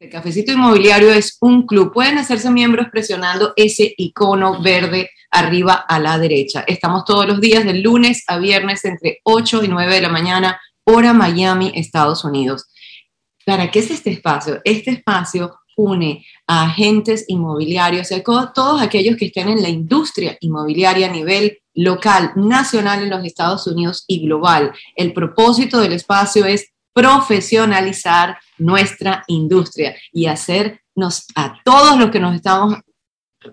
El Cafecito Inmobiliario es un club. Pueden hacerse miembros presionando ese icono verde arriba a la derecha. Estamos todos los días de lunes a viernes entre 8 y 9 de la mañana, hora Miami, Estados Unidos. ¿Para qué es este espacio? Este espacio une a agentes inmobiliarios, a todos aquellos que estén en la industria inmobiliaria a nivel local, nacional en los Estados Unidos y global. El propósito del espacio es profesionalizar nuestra industria y hacernos a todos los que nos estamos,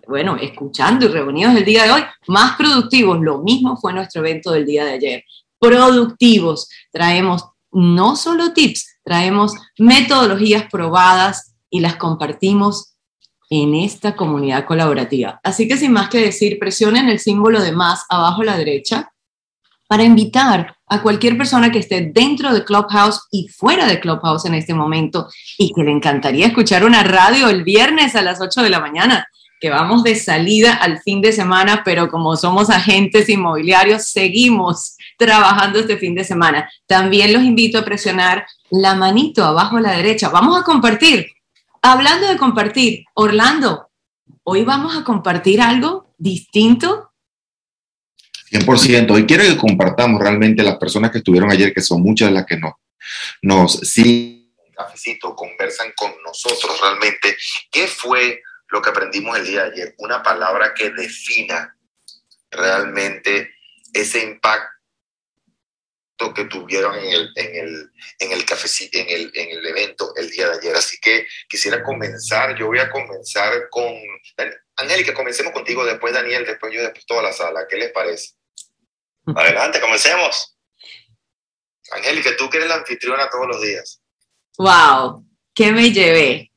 bueno, escuchando y reunidos el día de hoy, más productivos. Lo mismo fue nuestro evento del día de ayer. Productivos. Traemos no solo tips, traemos metodologías probadas y las compartimos en esta comunidad colaborativa. Así que sin más que decir, presionen el símbolo de más abajo a la derecha para invitar a cualquier persona que esté dentro de Clubhouse y fuera de Clubhouse en este momento y que le encantaría escuchar una radio el viernes a las 8 de la mañana, que vamos de salida al fin de semana, pero como somos agentes inmobiliarios, seguimos trabajando este fin de semana. También los invito a presionar la manito abajo a la derecha. Vamos a compartir. Hablando de compartir, Orlando, hoy vamos a compartir algo distinto 100%. Hoy quiero que compartamos realmente las personas que estuvieron ayer, que son muchas de las que no, nos siguen cafecito, conversan con nosotros realmente. ¿Qué fue lo que aprendimos el día de ayer? Una palabra que defina realmente ese impacto que tuvieron en el, en el, en el, cafecito, en el, en el evento el día de ayer. Así que quisiera comenzar, yo voy a comenzar con... Angélica, comencemos contigo, después Daniel, después yo, después toda la sala. ¿Qué les parece? Adelante, comencemos. Angélica, tú que eres la anfitriona todos los días. ¡Wow! ¿Qué me llevé?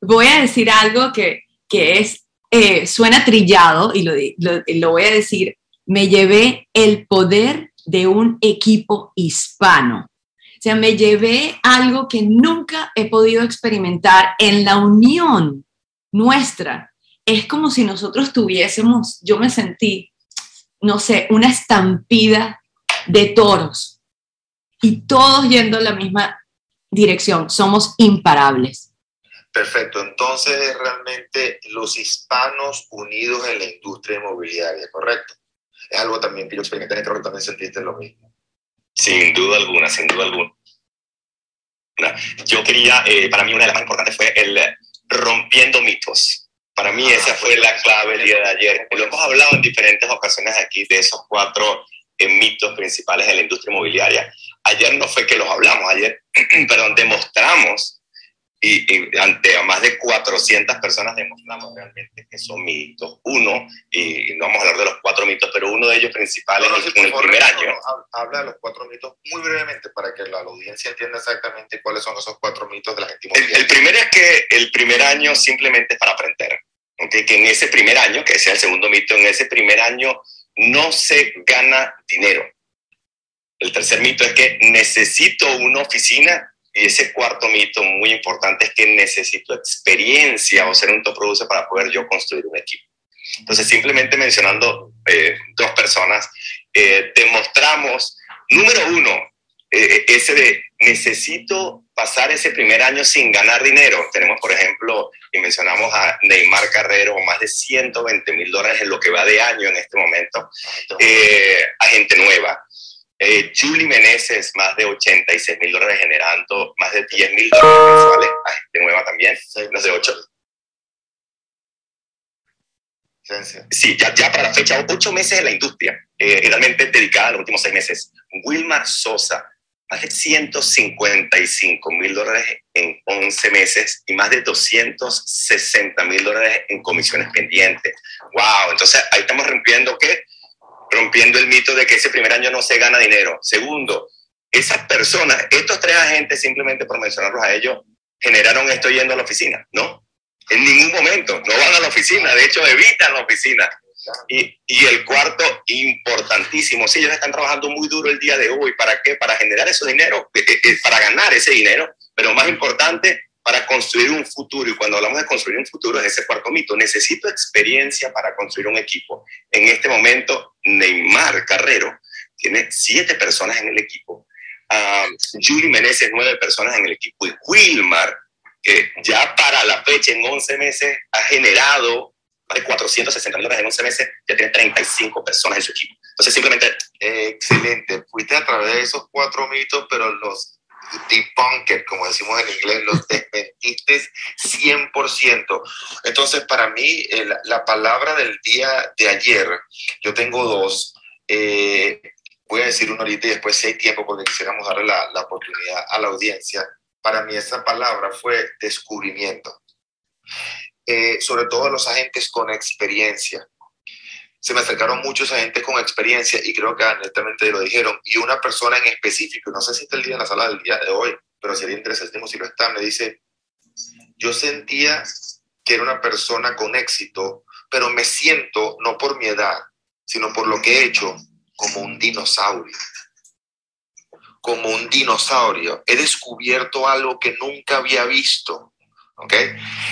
Voy a decir algo que, que es, eh, suena trillado y lo, lo, lo voy a decir. Me llevé el poder de un equipo hispano. O sea, me llevé algo que nunca he podido experimentar en la unión nuestra. Es como si nosotros tuviésemos, yo me sentí no sé, una estampida de toros y todos yendo en la misma dirección. Somos imparables. Perfecto, entonces realmente los hispanos unidos en la industria inmobiliaria, ¿correcto? Es algo también que yo experimenté, creo que también sentiste lo mismo. Sin duda alguna, sin duda alguna. Yo quería, eh, para mí una de las más importantes fue el rompiendo mitos. Para mí esa fue la clave el día de ayer. Lo hemos hablado en diferentes ocasiones aquí de esos cuatro eh, mitos principales de la industria inmobiliaria. Ayer no fue que los hablamos, ayer, perdón, demostramos y, ante a más de 400 personas demostramos realmente que son mitos. Uno, y no vamos a hablar de los cuatro mitos, pero uno de ellos principales es en el primer año. Habla de los cuatro mitos muy brevemente para que la, audiencia entienda exactamente cuáles son esos cuatro mitos de la gente el, el primero es que el primer año simplemente es para aprender que en ese primer año, que sea el segundo mito, en ese primer año no se gana dinero. El tercer mito es que necesito una oficina y ese cuarto mito muy importante es que necesito experiencia o ser un top producer para poder yo construir un equipo. Entonces, simplemente mencionando eh, dos personas, eh, demostramos, número uno, eh, ese de necesito pasar ese primer año sin ganar dinero. Tenemos, por ejemplo, y mencionamos a Neymar Carrero, más de 120 mil dólares en lo que va de año en este momento, eh, a gente nueva. Eh, Julie Meneses, más de 86 mil dólares generando más de 10 mil dólares mensuales a gente nueva también, no sé, 8. Sí, ya, ya para la fecha, 8 meses en la industria, eh, realmente dedicada a los últimos 6 meses. Wilmar Sosa, más de 155 mil dólares en 11 meses y más de 260 mil dólares en comisiones pendientes. ¡Wow! Entonces ahí estamos rompiendo qué? Rompiendo el mito de que ese primer año no se gana dinero. Segundo, esas personas, estos tres agentes, simplemente por mencionarlos a ellos, generaron esto yendo a la oficina, ¿no? En ningún momento, no van a la oficina, de hecho evitan la oficina. Y, y, el cuarto, importantísimo, sí, ellos están trabajando muy duro el día de hoy. ¿Para qué? Para generar ese dinero, eh, eh, eh, para ganar ese dinero, pero más importante, para construir un futuro. Y cuando hablamos de construir un futuro, es ese cuarto mito. Necesito experiencia para construir un equipo. En este momento, Neymar Carrero tiene siete personas en el equipo. Uh, Julie Meneses, nueve personas en el equipo. Y Wilmar que ya para la fecha, en 11 meses, ha generado más de 460 mil dólares en 11 meses, ya tiene 35 personas en su equipo. Entonces, simplemente... excelente. Fuiste a través de esos cuatro mitos, pero los debunker, como decimos en inglés, los desmentiste 100%. Entonces, para mí, la palabra del día de ayer, yo tengo dos. Eh, voy a decir una ahorita y después si hay tiempo porque quisiéramos darle la, la oportunidad a la audiencia. Para mí esa palabra fue descubrimiento. Eh, sobre todo los agentes con experiencia. Se me acercaron muchos agentes con experiencia y creo que también te lo dijeron. Y una persona en específico, no sé si está el día en la sala del día de hoy, pero sería interesante si lo está, me dice, yo sentía que era una persona con éxito, pero me siento, no por mi edad, sino por lo que he hecho, como un dinosaurio. Como un dinosaurio. He descubierto algo que nunca había visto. ¿Ok?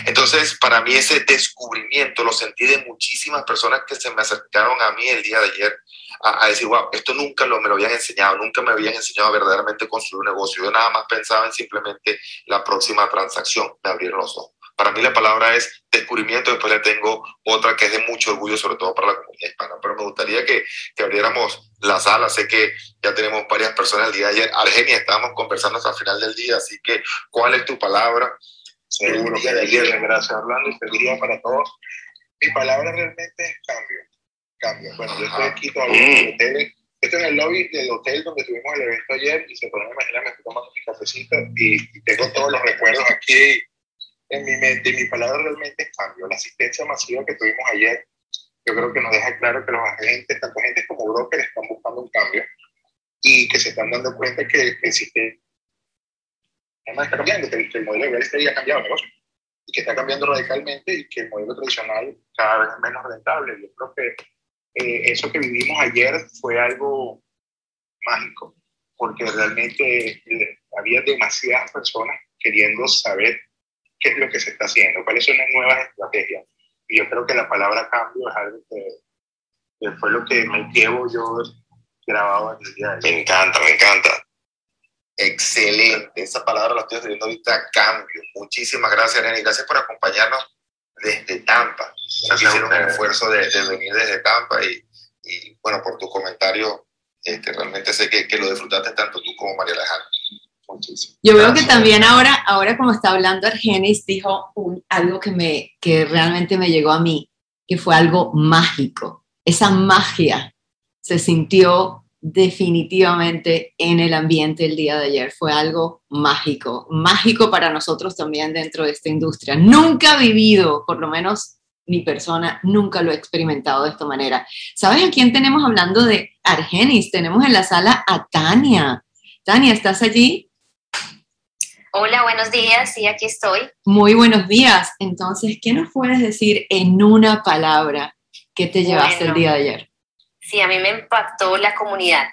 Entonces, para mí ese descubrimiento lo sentí de muchísimas personas que se me acercaron a mí el día de ayer a, decir, wow, esto nunca lo, me lo habían enseñado, nunca me habían enseñado a verdaderamente construir un negocio. Yo nada más pensaba en simplemente la próxima transacción. Me abrieron los ojos. Para mí la palabra es descubrimiento, después le tengo otra que es de mucho orgullo, sobre todo para la comunidad hispana. Pero me gustaría que, que abriéramos la sala. Sé que ya tenemos varias personas el día de ayer. Argenia, estábamos conversando hasta el final del día, así que, ¿cuál es tu palabra? Seguro que de ayer, gracias Orlando, y feliz para todos. Mi palabra realmente es cambio. Cambio. Bueno, yo estoy aquí todavía en el hotel. Estoy en el lobby del hotel donde tuvimos el evento ayer y se pueden imaginar, me estoy tomando mi cafecito y, y tengo todos los recuerdos aquí en mi mente, mi palabra realmente es cambio. La asistencia masiva que tuvimos ayer, yo creo que nos deja claro que los agentes, tanto agentes como brokers, están buscando un cambio y que se están dando cuenta que, que existe. Además, está cambiando, que, el modelo de real estate ha cambiado el negocio y que está cambiando radicalmente y que el modelo tradicional cada vez es menos rentable. Yo creo que eh, eso que vivimos ayer fue algo mágico, porque realmente eh, había demasiadas personas queriendo saber qué es lo que se está haciendo, cuáles son las nuevas estrategias. Y yo creo que la palabra cambio es algo que, fue lo que me llevo yo grabado en el día de hoy. Me encanta, me encanta. Excelente, esa palabra la estoy escribiendo ahorita, cambio. Muchísimas gracias, Neni. Gracias por acompañarnos desde Tampa. hicieron un esfuerzo de, venir desde Tampa y, y, bueno, por tu comentario, este, realmente sé que, que, lo disfrutaste tanto tú como María Alejandra. Yo veo que también ahora, ahora como está hablando Argenis, dijo algo que, me, que realmente me llegó a mí, que fue algo mágico. Esa magia se sintió definitivamente en el ambiente el día de ayer. Fue algo mágico, mágico para nosotros también dentro de esta industria. Nunca vivido, por lo menos mi persona, nunca lo he experimentado de esta manera. ¿Sabes a quién tenemos hablando de Argenis? Tenemos en la sala a Tania. Tania, ¿estás allí? Hola, buenos días, sí, aquí estoy. Muy buenos días. Entonces, ¿qué nos puedes decir en una palabra que te llevaste el día de ayer? Sí, a mí me impactó la comunidad.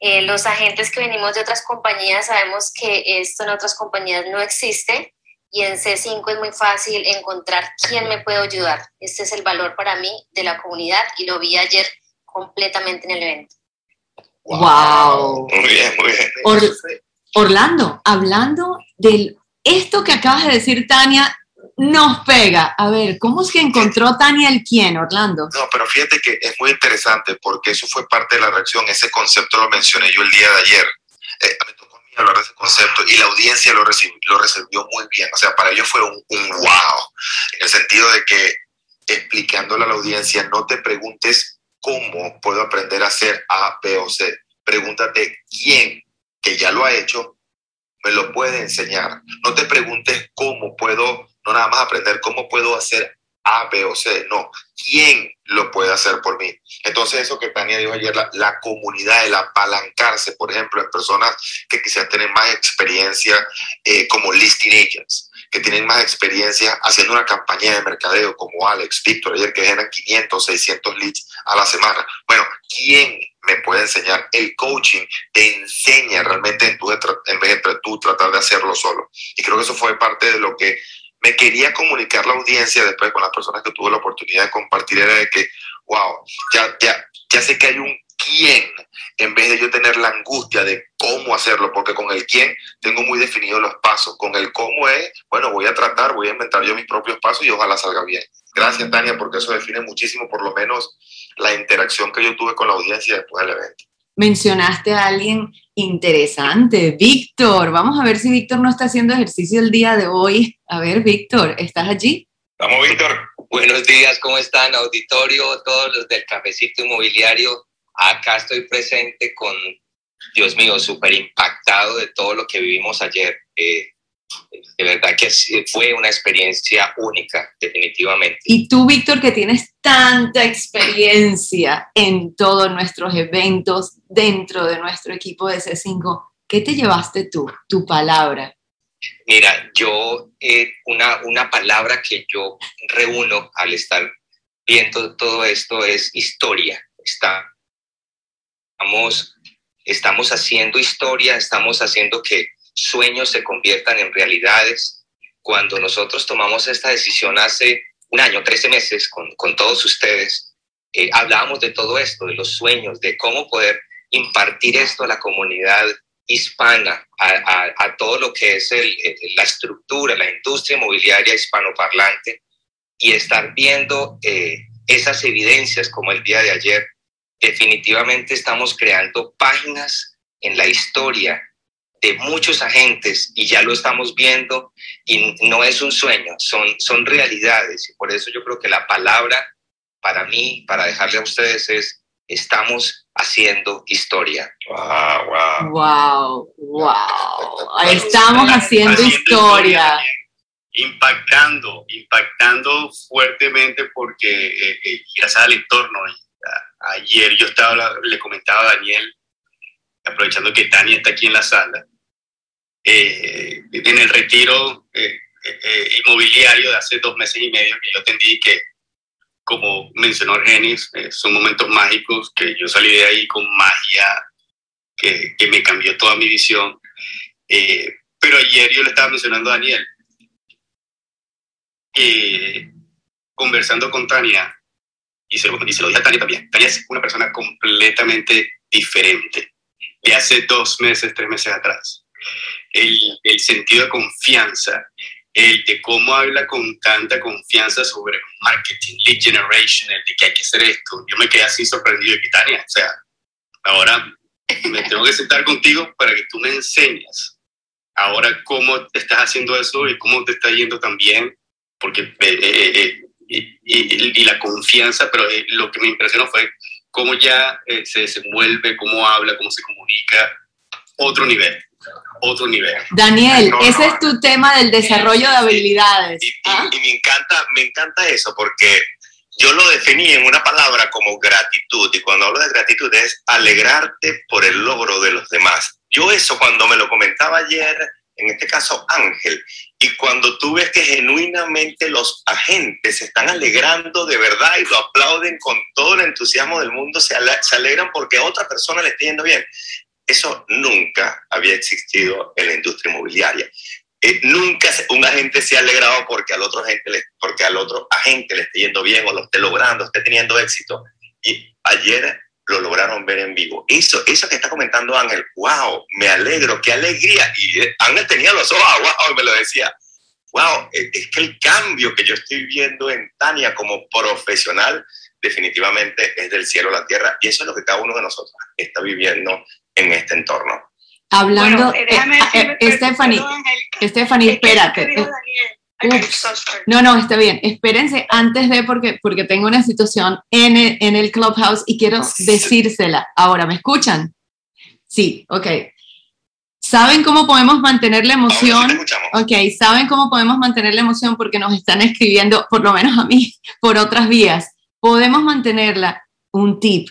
Eh, los agentes que venimos de otras compañías sabemos que esto en otras compañías no existe y en C5 es muy fácil encontrar quién me puede ayudar. Este es el valor para mí de la comunidad y lo vi ayer completamente en el evento. Wow. Muy bien, muy bien. Orlando, hablando de esto que acabas de decir, Tania, nos pega. A ver, ¿cómo es que encontró Tania el quién, Orlando? No, pero fíjate que es muy interesante porque eso fue parte de la reacción. Ese concepto lo mencioné yo el día de ayer. Eh, me tocó a hablar de ese concepto y la audiencia lo, recibió, muy bien. O sea, para ellos fue un, un wow. En el sentido de que explicándole a la audiencia, no te preguntes cómo puedo aprender a hacer A, B o C. Pregúntate quién que ya lo ha hecho, me lo puede enseñar. No te preguntes cómo puedo, no nada más aprender cómo puedo hacer A, B o C, no, ¿quién lo puede hacer por mí? Entonces eso que Tania dijo ayer, la, comunidad, el apalancarse, por ejemplo, en personas que quizás tienen más experiencia eh, como listing agents, que tienen más experiencia haciendo una campaña de mercadeo como Alex, Víctor, ayer que generan 500, 600 leads a la semana. Bueno, ¿quién me puede enseñar. El coaching te enseña realmente en, tu, en vez de tú tratar de hacerlo solo. Y creo que eso fue parte de lo que me quería comunicar la audiencia después con las personas que tuve la oportunidad de compartir, era de que, wow, ya, ya, ya sé que hay un quién, en vez de yo tener la angustia de cómo hacerlo, porque con el quién tengo muy definidos los pasos, con el cómo es, bueno, voy a tratar, voy a inventar yo mis propios pasos y ojalá salga bien. Gracias, Tania, porque eso define muchísimo, por lo menos, la interacción que yo tuve con la audiencia después del evento. Mencionaste a alguien interesante, Víctor. Vamos a ver si Víctor no está haciendo ejercicio el día de hoy. A ver, Víctor, ¿estás allí? Vamos, Víctor. Buenos días, ¿cómo están, auditorio? Todos los del Cafecito Inmobiliario. Acá estoy presente con, Dios mío, súper impactado de todo lo que vivimos ayer. Eh, de verdad que fue una experiencia única, definitivamente. Y tú, Víctor, que tienes tanta experiencia en todos nuestros eventos dentro de nuestro equipo de C5, ¿qué te llevaste tú, tu palabra? Mira, yo, eh, una, una palabra que yo reúno al estar viendo todo esto es historia. Estamos, estamos haciendo historia, estamos haciendo que sueños se conviertan en realidades. Cuando nosotros tomamos esta decisión hace un año, 13 meses, con, con todos ustedes, eh, hablábamos de todo esto, de los sueños, de cómo poder impartir esto a la comunidad hispana, a, todo lo que es la estructura, la industria inmobiliaria hispanoparlante, y estar viendo eh, esas evidencias como el día de ayer. Definitivamente estamos creando páginas en la historia de muchos agentes y ya lo estamos viendo y no es un sueño, son, son realidades y por eso yo creo que la palabra para mí, para dejarle a ustedes es estamos haciendo historia. Wow, wow. Wow, wow. Estamos haciendo, historia. Impactando, impactando fuertemente porque eh, eh, gracias al entorno. Ayer yo estaba, le comentaba a Daniel aprovechando que Tania está aquí en la sala, eh, en el retiro eh, eh, inmobiliario de hace dos meses y medio que yo entendí que, como mencionó Argenis, son momentos mágicos, que yo salí de ahí con magia, que, que me cambió toda mi visión. pero ayer yo le estaba mencionando a Daniel, conversando con Tania, y se, y se lo dije a Tania también, Tania es una persona completamente diferente de hace dos meses, tres meses atrás. El, el, sentido de confianza, el de cómo habla con tanta confianza sobre marketing, lead generation, el de que hay que hacer esto. Yo me quedé así sorprendido de Tania. O sea, ahora me tengo que sentar contigo para que tú me enseñes ahora cómo te estás haciendo eso y cómo te está yendo también, porque eh, eh, eh, y, y, y, la confianza, pero lo que me impresionó fue cómo ya eh, se desenvuelve, cómo habla, cómo se comunica, otro nivel, otro nivel. Daniel, ese es tu tema del desarrollo de habilidades. Y, ¿Ah? y, me, encanta, me encanta eso porque yo lo definí en una palabra como gratitud y cuando hablo de gratitud es alegrarte por el logro de los demás. Yo eso cuando me lo comentaba ayer, en este caso Ángel, y cuando tú ves que genuinamente los agentes se están alegrando de verdad y lo aplauden con todo el entusiasmo del mundo, se, alegran porque a otra persona le está yendo bien. Eso nunca había existido en la industria inmobiliaria. Eh, nunca un agente se ha alegrado porque al otro agente le, porque al otro agente le esté yendo bien o lo esté logrando, esté teniendo éxito. Y ayer lo lograron ver en vivo. Eso, eso que está comentando Ángel, wow, me alegro, qué alegría. Y eh, Ángel tenía los ojos wow, y me lo decía. Wow, eh, es que el cambio que yo estoy viendo en Tania como profesional definitivamente es del cielo a la tierra y eso es lo que cada uno de nosotros está viviendo en este entorno. Hablando, bueno, eh, eh, Stephanie, Stephanie, espérate. No, no, está bien. Espérense antes de, porque, porque tengo una situación en el, en el clubhouse y quiero decírsela. Ahora, ¿me escuchan? Sí, ok. ¿Saben cómo podemos mantener la emoción? Ok, ¿saben cómo podemos mantener la emoción? Porque nos están escribiendo, por lo menos a mí, por otras vías. Podemos mantenerla. Un tip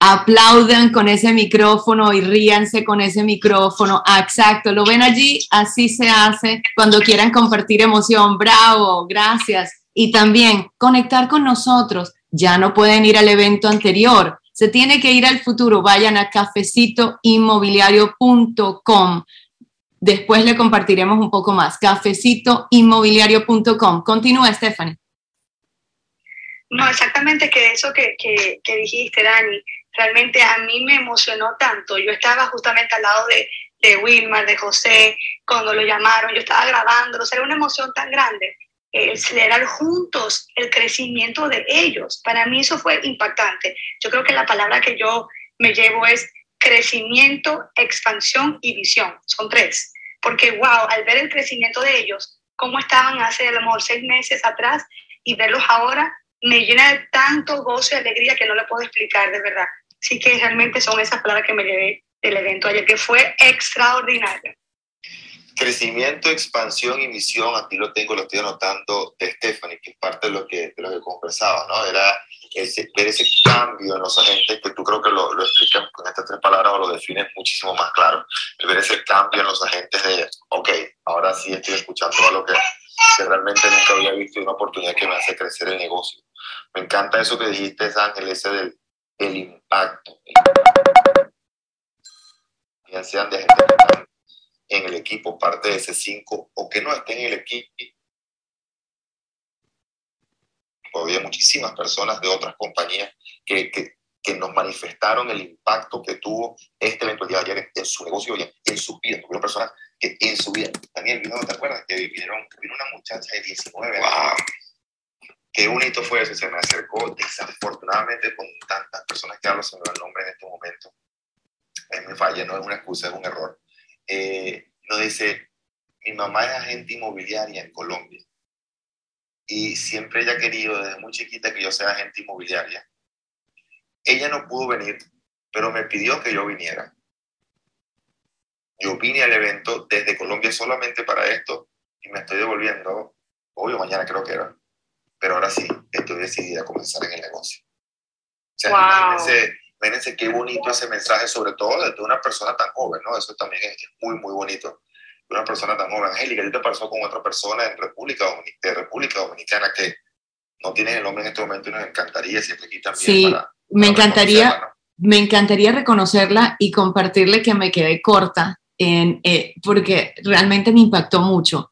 aplaudan con ese micrófono y ríanse con ese micrófono. Ah, exacto, lo ven allí, así se hace cuando quieran compartir emoción. Bravo, gracias. Y también conectar con nosotros. Ya no pueden ir al evento anterior, se tiene que ir al futuro. Vayan a cafecitoinmobiliario.com. Después le compartiremos un poco más. Cafecitoinmobiliario.com. Continúa, Stephanie. No, exactamente que eso que, que, que dijiste, Dani realmente a mí me emocionó tanto. Yo estaba justamente al lado de, de Wilmar, de José, cuando lo llamaron, yo estaba grabando, o sea, era una emoción tan grande el acelerar juntos el crecimiento de ellos. Para mí eso fue impactante. Yo creo que la palabra que yo me llevo es crecimiento, expansión y visión. Son tres. Porque, wow, al ver el crecimiento de ellos, cómo estaban hace a lo mejor seis meses atrás y verlos ahora, me llena de tanto gozo y alegría que no le puedo explicar de verdad. Así que realmente son esas palabras que me llevé del evento ayer, que fue extraordinario. Crecimiento, expansión y misión, aquí lo tengo, lo estoy anotando de Stephanie, que es parte de lo que, de lo que conversaba, ¿no? Era ese, ver ese cambio en los agentes, que tú creo que lo, lo explicas con estas tres palabras o lo defines muchísimo más claro. El ver ese cambio en los agentes de, ok, ahora sí estoy escuchando algo que, que realmente nunca había visto una oportunidad que me hace crecer el negocio. Me encanta eso que dijiste, Ángel, ese del el impacto. Bien sean de gente que están en el equipo, parte de ese 5, o que no estén en el equipo. Había muchísimas personas de otras compañías que, que, que, nos manifestaron el impacto que tuvo día de ayer en, su negocio y en, su vida. Tuvieron personas que en su vida, Daniel, ¿te acuerdas? Que vinieron, vino una muchacha de 19 años. Wow. Qué bonito fue eso, se me acercó desafortunadamente con tantas personas que hablo, da el nombre en este momento. Es mi falla, no es una excusa, es un error eh, nos dice, mi mamá es agente inmobiliaria en Colombia y siempre ella ha querido desde muy chiquita que yo sea agente inmobiliaria. Ella no pudo venir, pero me pidió que yo viniera. Yo vine al evento desde Colombia solamente para esto y me estoy devolviendo, hoy o mañana creo que era, pero ahora sí, estoy decidida a comenzar en el negocio. O sea, imagínense Imagínense qué bonito ese mensaje, sobre todo de una persona tan joven, ¿no? Eso también es muy, muy bonito. De una persona tan joven. Angélica, ¿qué te pasó con otra persona en República de República Dominicana que no tiene el nombre en este momento y nos encantaría si aquí también sí, me encantaría, me encantaría reconocerla y compartirle que me quedé corta en, eh, porque realmente me impactó mucho.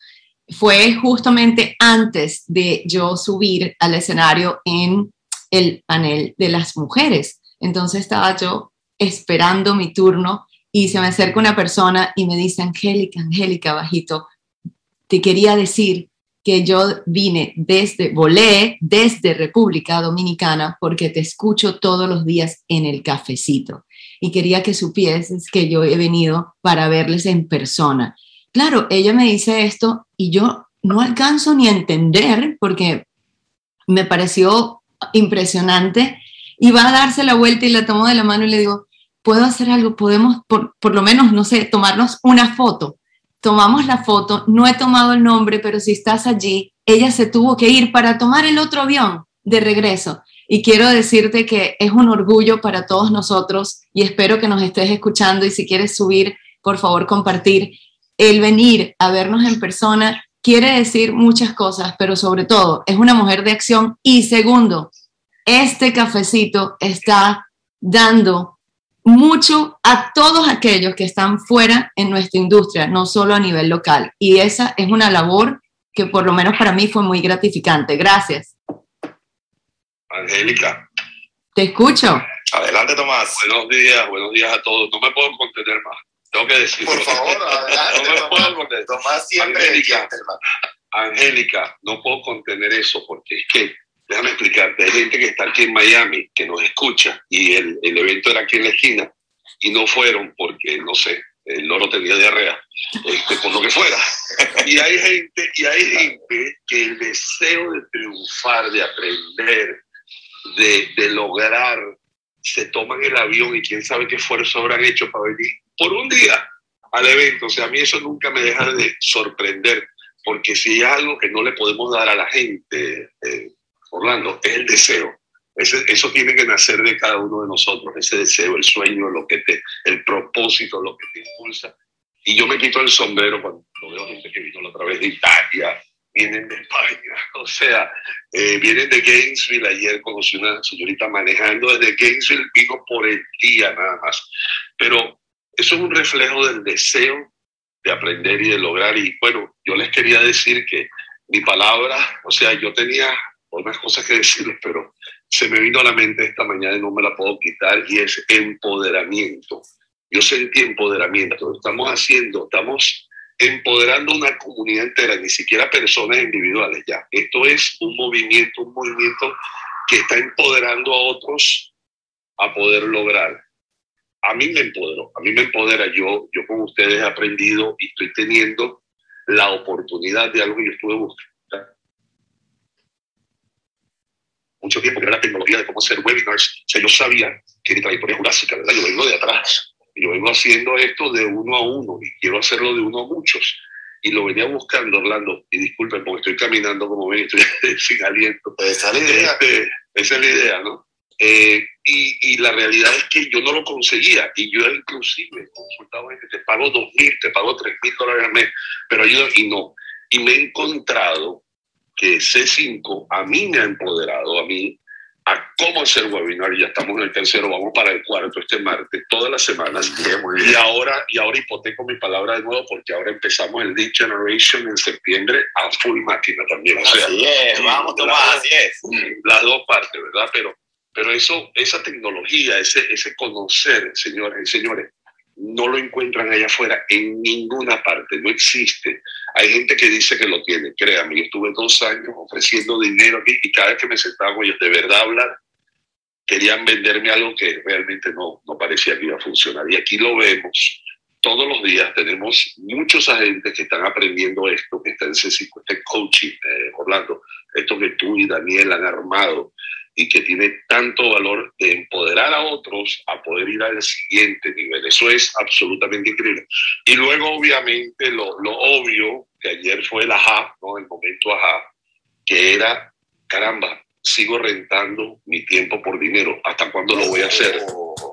Fue justamente antes de yo subir al escenario en el panel de las mujeres. Entonces estaba yo esperando mi turno y se me acerca una persona y me dice, Angélica, Angélica, bajito, te quería decir que yo vine desde, volé desde República Dominicana porque te escucho todos los días en el cafecito y quería que supieses que yo he venido para verles en persona. Claro, ella me dice esto y yo no alcanzo ni a entender porque me pareció impresionante y va a darse la vuelta y la tomo de la mano y le digo, ¿puedo hacer algo? Podemos, por, por lo menos, no sé, tomarnos una foto. Tomamos la foto, no he tomado el nombre, pero si estás allí, ella se tuvo que ir para tomar el otro avión de regreso. Y quiero decirte que es un orgullo para todos nosotros y espero que nos estés escuchando y si quieres subir, por favor, compartir. El venir a vernos en persona quiere decir muchas cosas, pero sobre todo es una mujer de acción y segundo, este cafecito está dando mucho a todos aquellos que están fuera en nuestra industria, no solo a nivel local. Y esa es una labor que por lo menos para mí fue muy gratificante. Gracias. Angélica. Te escucho. Adelante, Tomás. Buenos días, buenos días a todos. No me puedo contener más. Tengo que decirlo. Por favor, adelante. no me puedo contener. Tomás siempre Angélica, Angélica, no puedo contener eso porque es que déjame explicarte, hay gente que está aquí en Miami, que nos escucha, y el, el evento era aquí en la esquina, y no fueron porque, no sé, el loro tenía diarrea, este, por lo que fuera. Y hay gente, y hay gente que el deseo de triunfar, de aprender, de, de lograr, se toman el avión y quién sabe qué esfuerzo habrán hecho para venir por un día al evento. O sea, a mí eso nunca me deja de sorprender, porque si hay algo que no le podemos dar a la gente, eh, Orlando, es el deseo. eso tiene que nacer de cada uno de nosotros, ese deseo, el sueño, lo que te, el propósito, lo que te impulsa. Y yo me quito el sombrero cuando veo gente que vino a través de Italia, vienen de España, o sea, eh, vienen de Gainesville. Ayer conocí una señorita manejando desde Gainesville, vino por el día nada más. Pero eso es un reflejo del deseo de aprender y de lograr. Y bueno, yo les quería decir que mi palabra, o sea, yo tenía unas cosas que decirles, pero se me vino a la mente esta mañana y no me la puedo quitar y es empoderamiento. Yo sentí empoderamiento. Estamos haciendo, estamos empoderando una comunidad entera, ni siquiera personas individuales ya. Esto es un movimiento, un movimiento que está empoderando a otros a poder lograr. A mí me empoderó, a mí me empodera. Yo, yo con ustedes he aprendido y estoy teniendo la oportunidad de algo que yo estuve buscando mucho tiempo, que era la tecnología de cómo hacer webinars. O sea, yo sabía que mi trayectoria jurásica, ¿verdad? Yo vengo de atrás. Yo vengo haciendo esto de uno a uno y quiero hacerlo de uno a muchos. Y lo venía buscando, Orlando. Y disculpen porque estoy caminando como ven, estoy sin aliento. Esa es la idea. Este, esa es la idea, ¿no? Eh, y, y, la realidad es que yo no lo conseguía. Y yo inclusive consultado gente, te pago dos mil, te pago tres mil dólares al mes, pero yo, y no. Y me he encontrado que C5 a mí me ha empoderado, a mí, a cómo hacer webinar. Ya estamos en el tercero, vamos para el cuarto este martes, todas las semanas. Y ahora, y ahora hipoteco mi palabra de nuevo porque ahora empezamos el Lead Generation en septiembre a full máquina también. O sea, así es, vamos Tomás, así es. Las dos partes, ¿verdad? Pero, pero eso, esa tecnología, ese, ese conocer, señores y señores, no lo encuentran allá afuera en ninguna parte, no existe. Hay gente que dice que lo tiene, créanme, yo estuve dos años ofreciendo dinero aquí y cada vez que me sentaba ellos de verdad hablar, querían venderme algo que realmente no, no parecía que iba a funcionar. Y aquí lo vemos. Todos los días tenemos muchos agentes que están aprendiendo esto, que están en este coaching, eh, Orlando, esto que tú y Daniel han armado y que tiene tanto valor de empoderar a otros a poder ir al siguiente nivel. Eso es absolutamente increíble. Y luego, obviamente, lo, lo obvio, que ayer fue el ajá, ¿no? el momento ajá, que era, caramba, sigo rentando mi tiempo por dinero. ¿Hasta cuándo lo voy a hacer?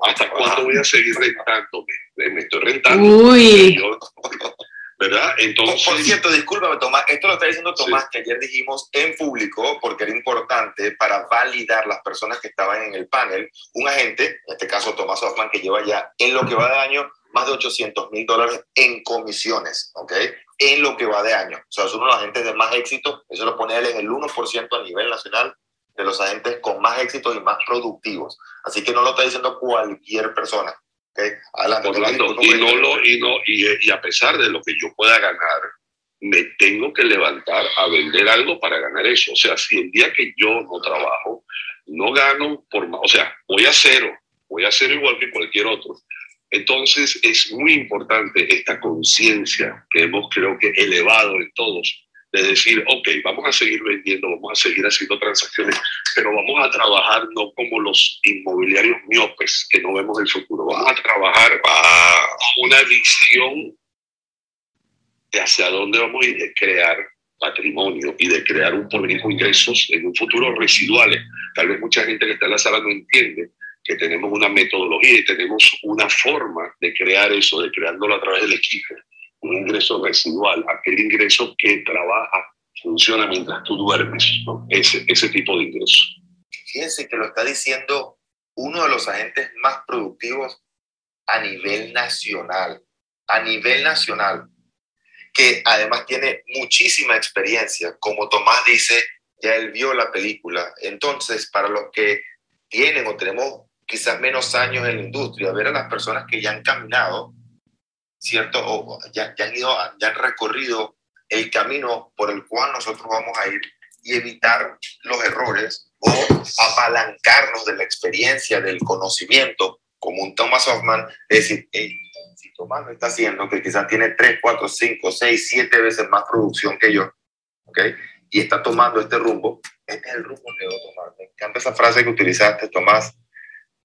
¿Hasta cuándo voy a seguir rentándome? Me estoy rentando. Uy. ¿Verdad? Entonces... Por, cierto, discúlpame, Tomás, esto lo está diciendo Tomás, que ayer dijimos en público, porque era importante para validar las personas que estaban en el panel, un agente, en este caso Tomás Hoffman, que lleva ya en lo que va de año más de 800 mil dólares en comisiones, ¿ok? En lo que va de año. O sea, es uno de los agentes de más éxito, eso lo pone él en el 1% a nivel nacional de los agentes con más éxito y más productivos. Así que no lo está diciendo cualquier persona. Orlando, y, no lo, y, no, y, a pesar de lo que yo pueda ganar, me tengo que levantar a vender algo para ganar eso. O sea, si el día que yo no trabajo, no gano por más, o sea, voy a cero, voy a cero igual que cualquier otro. Entonces es muy importante esta conciencia que hemos creo que elevado en todos de decir, ok, vamos a seguir vendiendo, vamos a seguir haciendo transacciones, pero vamos a trabajar no como los inmobiliarios miopes que no vemos el futuro, vamos a trabajar a una visión de hacia dónde vamos a ir, de crear patrimonio y de crear un porvenir con ingresos en un futuro residuales. Tal vez mucha gente que está en la sala no entiende que tenemos una metodología y tenemos una forma de crear eso, de creándolo a través del equipo un ingreso residual, aquel ingreso que trabaja, funciona mientras tú duermes, ese, ese tipo de ingreso. Fíjense que lo está diciendo uno de los agentes más productivos a nivel nacional, a nivel nacional, que además tiene muchísima experiencia, como Tomás dice, ya él vio la película. Entonces, para los que tienen o tenemos quizás menos años en la industria, ver a las personas que ya han caminado, ¿cierto? O ya, han ido, ya han recorrido el camino por el cual nosotros vamos a ir y evitar los errores o apalancarnos de la experiencia, del conocimiento, como un Thomas Hoffman, es decir, si Tomás lo está haciendo, que quizás tiene 3, 4, 5, 6, 7 veces más producción que yo, ¿ok? Y está tomando este rumbo, este es el rumbo que debo tomar. Me encanta esa frase que utilizaste, Tomás.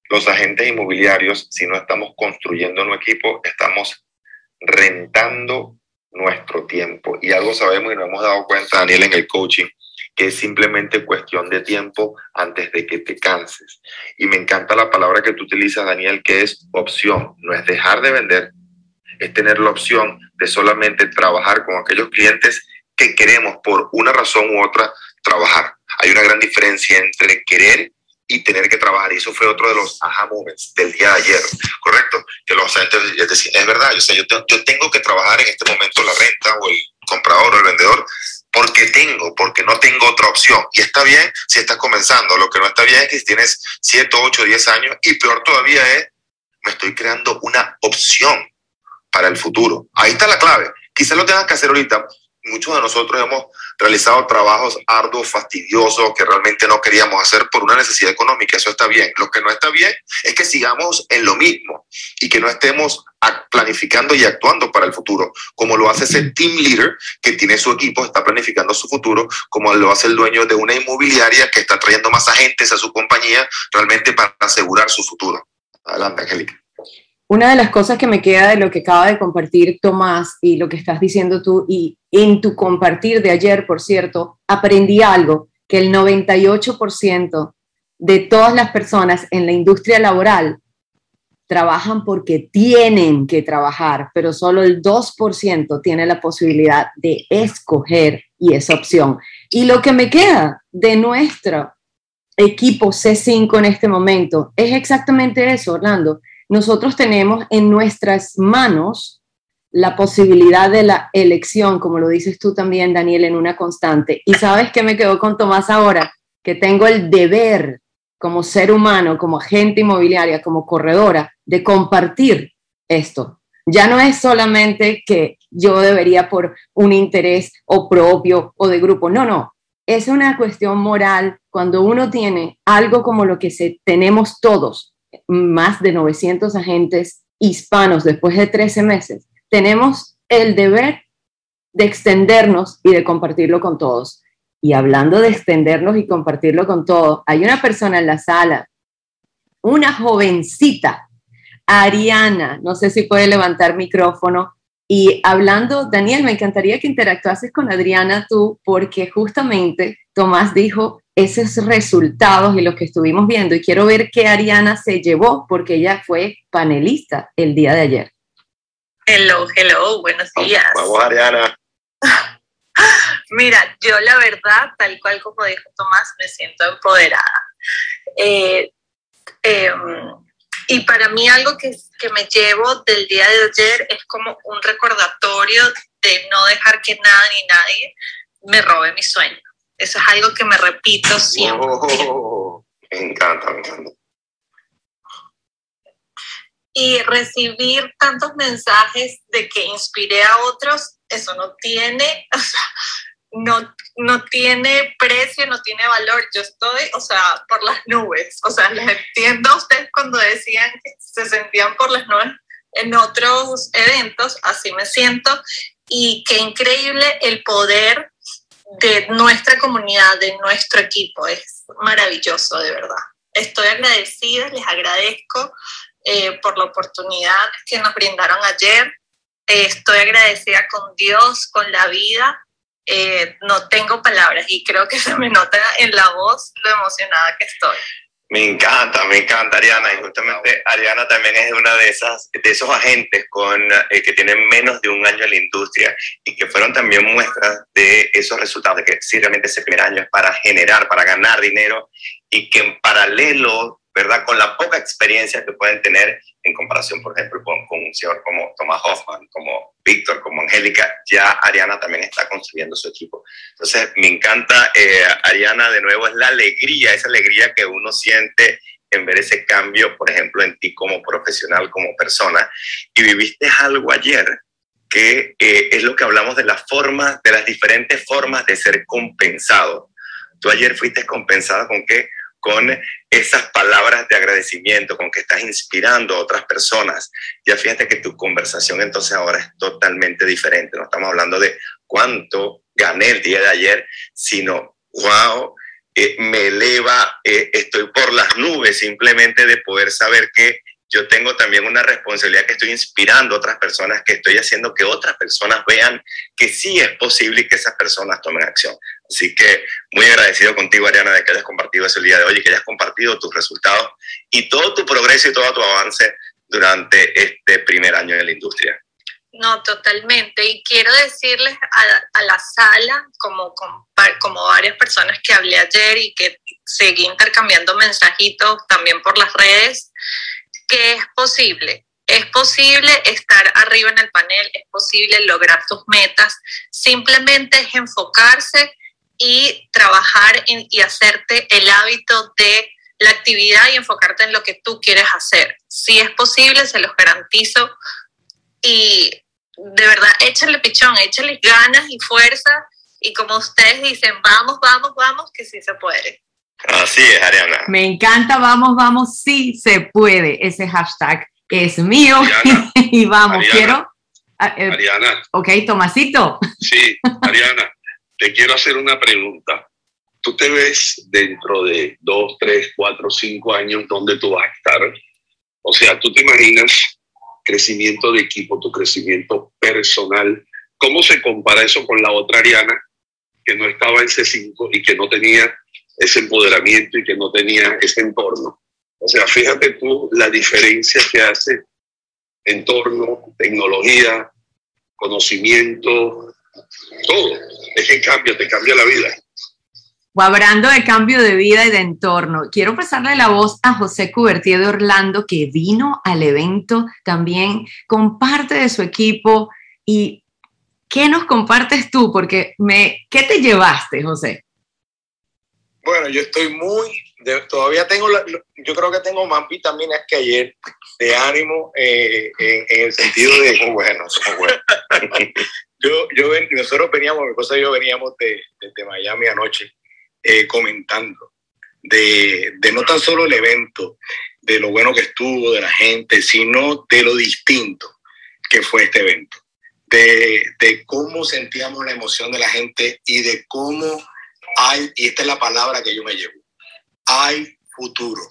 Los agentes inmobiliarios, si no estamos construyendo un equipo, estamos rentando nuestro tiempo. Y algo sabemos y nos hemos dado cuenta, Daniel, en el coaching, que es simplemente cuestión de tiempo antes de que te canses. Y me encanta la palabra que tú utilizas, Daniel, que es opción. No es dejar de vender, es tener la opción de solamente trabajar con aquellos clientes que queremos por una razón u otra trabajar. Hay una gran diferencia entre querer y tener que trabajar. Y eso fue otro de los aha moments del día de ayer, ¿correcto? Que los agentes decían, es verdad, yo, yo, yo tengo que trabajar en este momento la renta o el comprador o el vendedor porque tengo, porque no tengo otra opción. Y está bien si estás comenzando. Lo que no está bien es que si tienes 7, 8, 10 años y peor todavía es, me estoy creando una opción para el futuro. Ahí está la clave. Quizás lo tengas que hacer ahorita. Muchos de nosotros hemos realizado trabajos arduos, fastidiosos, que realmente no queríamos hacer por una necesidad económica. Eso está bien. Lo que no está bien es que sigamos en lo mismo y que no estemos planificando y actuando para el futuro, como lo hace ese team leader que tiene su equipo, está planificando su futuro, como lo hace el dueño de una inmobiliaria que está trayendo más agentes a su compañía realmente para asegurar su futuro. Adelante, Angélica. Una de las cosas que me queda de lo que acaba de compartir Tomás y lo que estás diciendo tú, y en tu compartir de ayer, por cierto, aprendí algo, que el 98% de todas las personas en la industria laboral trabajan porque tienen que trabajar, pero solo el 2% tiene la posibilidad de escoger y esa opción. Y lo que me queda de nuestro equipo C5 en este momento es exactamente eso, Orlando. Nosotros tenemos en nuestras manos la posibilidad de la elección, como lo dices tú también, Daniel, en una constante. Y sabes que me quedo con Tomás ahora, que tengo el deber como ser humano, como agente inmobiliaria, como corredora, de compartir esto. Ya no es solamente que yo debería por un interés o propio o de grupo, no, no, es una cuestión moral cuando uno tiene algo como lo que se, tenemos todos, más de 900 agentes hispanos después de 13 meses, tenemos el deber de extendernos y de compartirlo con todos. Y hablando de extendernos y compartirlo con todos, hay una persona en la sala, una jovencita, Ariana, no sé si puede levantar micrófono. Y hablando, Daniel, me encantaría que interactuases con Adriana tú, porque justamente Tomás dijo esos resultados y los que estuvimos viendo. Y quiero ver qué Ariana se llevó, porque ella fue panelista el día de ayer. Hello, hello, buenos días. Vamos, Ariana. Mira, yo la verdad, tal cual como dijo Tomás, me siento empoderada. Eh, em, y para mí algo que, que, me llevo del día de ayer es como un recordatorio de no dejar que nada ni nadie me robe mi sueño. Eso es algo que me repito siempre. Oh, me encanta, me encanta. Y recibir tantos mensajes de que inspiré a otros, eso no tiene, o sea, no, no tiene precio, no tiene valor. Yo estoy, o sea, por las nubes. O sea, les entiendo a ustedes cuando decían que se sentían por las nubes en otros eventos, así me siento. Y qué increíble el poder de nuestra comunidad, de nuestro equipo. Es maravilloso, de verdad. Estoy agradecida, les agradezco eh, por la oportunidad que nos brindaron ayer. Eh, estoy agradecida con Dios, con la vida eh, no tengo palabras y creo que se me nota en la voz lo emocionada que estoy. Me encanta, me encanta Ariana y justamente Ariana también es una de esas de esos agentes con eh, que tienen menos de un año en la industria y que fueron también muestras de esos resultados de que sí realmente ese primer año es para generar, para ganar dinero y que en paralelo ¿verdad? Con la poca experiencia que pueden tener en comparación, por ejemplo, con, un señor como Thomas Hoffman, como Víctor, como Angélica, ya Ariana también está construyendo su equipo. Entonces, me encanta, eh, Ariana, de nuevo, es la alegría, esa alegría que uno siente en ver ese cambio, por ejemplo, en ti como profesional, como persona. Y viviste algo ayer que eh, es lo que hablamos de las formas, de las diferentes formas de ser compensado. Tú ayer fuiste compensada con qué? Con esas palabras de agradecimiento, con que estás inspirando a otras personas. Ya fíjate que tu conversación entonces ahora es totalmente diferente. No estamos hablando de cuánto gané el día de ayer, sino, wow, eh, me eleva, eh, estoy por las nubes simplemente de poder saber que yo tengo también una responsabilidad que estoy inspirando a otras personas, que estoy haciendo que otras personas vean que sí es posible y que esas personas tomen acción. Así que muy agradecido contigo, Ariana, de que hayas compartido ese día de hoy y que hayas compartido tus resultados y todo tu progreso y todo tu avance durante este primer año en la industria. No, totalmente. Y quiero decirles a, la sala, como, como varias personas que hablé ayer y que seguí intercambiando mensajitos también por las redes, que es posible. Es posible estar arriba en el panel, es posible lograr tus metas, simplemente es enfocarse y trabajar y hacerte el hábito de la actividad y enfocarte en lo que tú quieres hacer. Si es posible, se los garantizo. Y de verdad, échale pichón, échale ganas y fuerza. Y como ustedes dicen, vamos, vamos, vamos, que sí se puede. Así es, Ariana. Me encanta, vamos, vamos, sí se puede. Ese hashtag es mío. Ariana, y vamos, Ariana, quiero. ah, eh, Ariana, ok, Tomasito. sí, Ariana, te quiero hacer una pregunta. ¿Tú te ves dentro de dos, tres, cuatro, cinco años donde tú vas a estar? O sea, ¿tú te imaginas crecimiento de equipo, tu crecimiento personal? ¿Cómo se compara eso con la otra Ariana que no estaba en C5 y que no tenía ese empoderamiento y que no tenía ese entorno? O sea, fíjate tú la diferencia que hace entorno, tecnología, conocimiento, todo. Es que cambia, te cambia la vida. Hablando de cambio de vida y de entorno, quiero pasarle la voz a José Cubertier de Orlando, que vino al evento también con parte de su equipo. ¿Y qué nos compartes tú? Porque me, ¿qué te llevaste, José? Bueno, yo estoy muy, de- todavía tengo, la- yo creo que tengo más vitaminas que ayer de ánimo eh, en, en el sentido de, muy bueno, somos buenos. yo, yo, ven- nosotros veníamos, mi esposa y yo veníamos de, desde Miami anoche eh, comentando de, de no tan solo el evento, de lo bueno que estuvo, de la gente, sino de lo distinto que fue este evento, de, de cómo sentíamos la emoción de la gente y de cómo hay, y esta es la palabra que yo me llevo, hay futuro.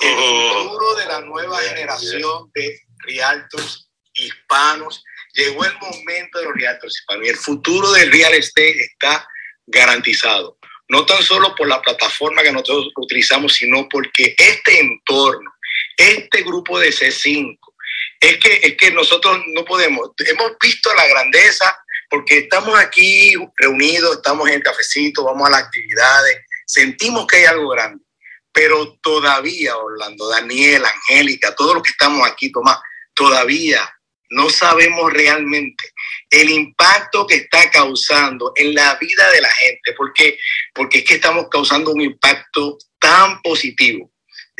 El Oh. futuro de la nueva generación de realtors hispanos. Llegó el momento de los realtors hispanos y el futuro del real estate está garantizado. No tan solo por la plataforma que nosotros utilizamos, sino porque este entorno, este grupo de C5, es que, es que nosotros no podemos, hemos visto la grandeza porque estamos aquí reunidos, estamos en el cafecito, vamos a las actividades, sentimos que hay algo grande, pero todavía, Orlando, Daniel, Angélica, todos los que estamos aquí, Tomás, todavía no sabemos realmente el impacto que está causando en la vida de la gente, porque, porque es que estamos causando un impacto tan positivo.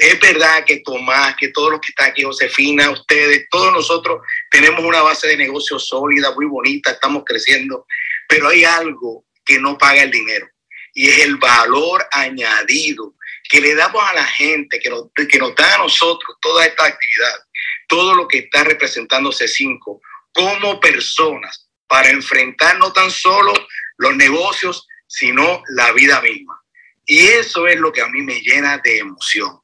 Es verdad que Tomás, que todos los que están aquí, Josefina, ustedes, todos nosotros tenemos una base de negocio sólida, muy bonita, estamos creciendo, pero hay algo que no paga el dinero y es el valor añadido que le damos a la gente, que nos, que nos da a nosotros toda esta actividad, todo lo que está representando C5 como personas para enfrentar no tan solo los negocios, sino la vida misma. Y eso es lo que a mí me llena de emoción.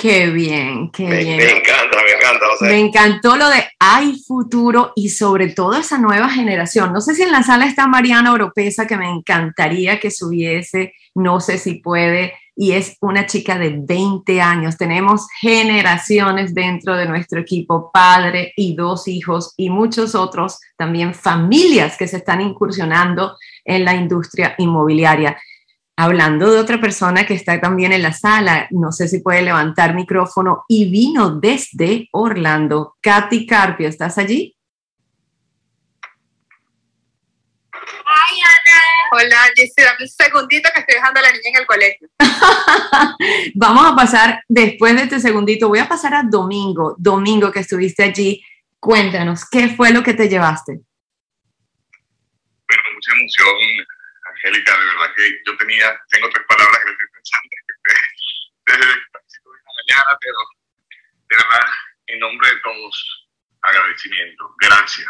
Qué bien, qué Me, bien. me encanta, me encanta. O sea, Me encantó lo de hay futuro y sobre todo esa nueva generación. No sé si en la sala está Mariana Oropesa, que me encantaría que subiese, no sé si puede, y es una chica de 20 años. Tenemos generaciones dentro de nuestro equipo, padre y dos hijos y muchos otros, también familias que se están incursionando en la industria inmobiliaria. Hablando de otra persona que está también en la sala, no sé si puede levantar micrófono y vino desde Orlando. Katy Carpio, ¿estás allí? Ay, Ana. Hola, Jessy, dame un segundito que estoy dejando a la niña en el colegio. Vamos a pasar, después de este segundito, voy a pasar a Domingo. Domingo, que estuviste allí, cuéntanos, ¿qué fue lo que te llevaste? Bueno, mucha emoción, Angélica, de verdad que yo tenía, tengo tres palabras que estoy pensando desde el principio de esta mañana, pero de verdad, en nombre de todos, agradecimiento, gracias.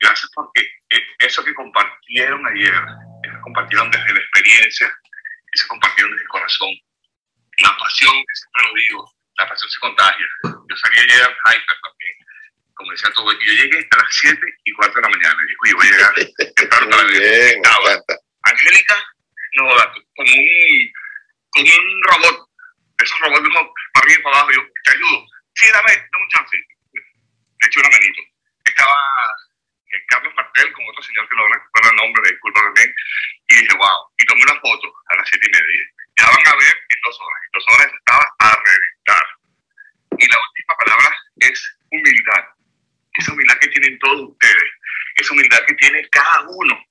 Gracias porque eh, eso que compartieron ayer, que compartieron desde la experiencia, que compartieron desde el corazón, la pasión, que siempre lo digo, la pasión se contagia. Yo salí ayer hyper también, como decía todo, y yo llegué a las 7 y cuarto de la mañana, y dije, oye, voy a llegar temprano para encanta. Angélica, no, como un, como un robot, esos robots uno para arriba y para abajo, yo, te ayudo, sí, dame, dame un chance, le eché una manito. Estaba eh, Carlos Martel con otro señor que no recuerdo el nombre, disculpa también, y dije, wow, y tomé una foto a las siete y media. Ya van a ver en dos horas, en dos horas estaba a reventar. Y la última palabra esa humildad que tienen todos ustedes, esa humildad que tiene cada uno.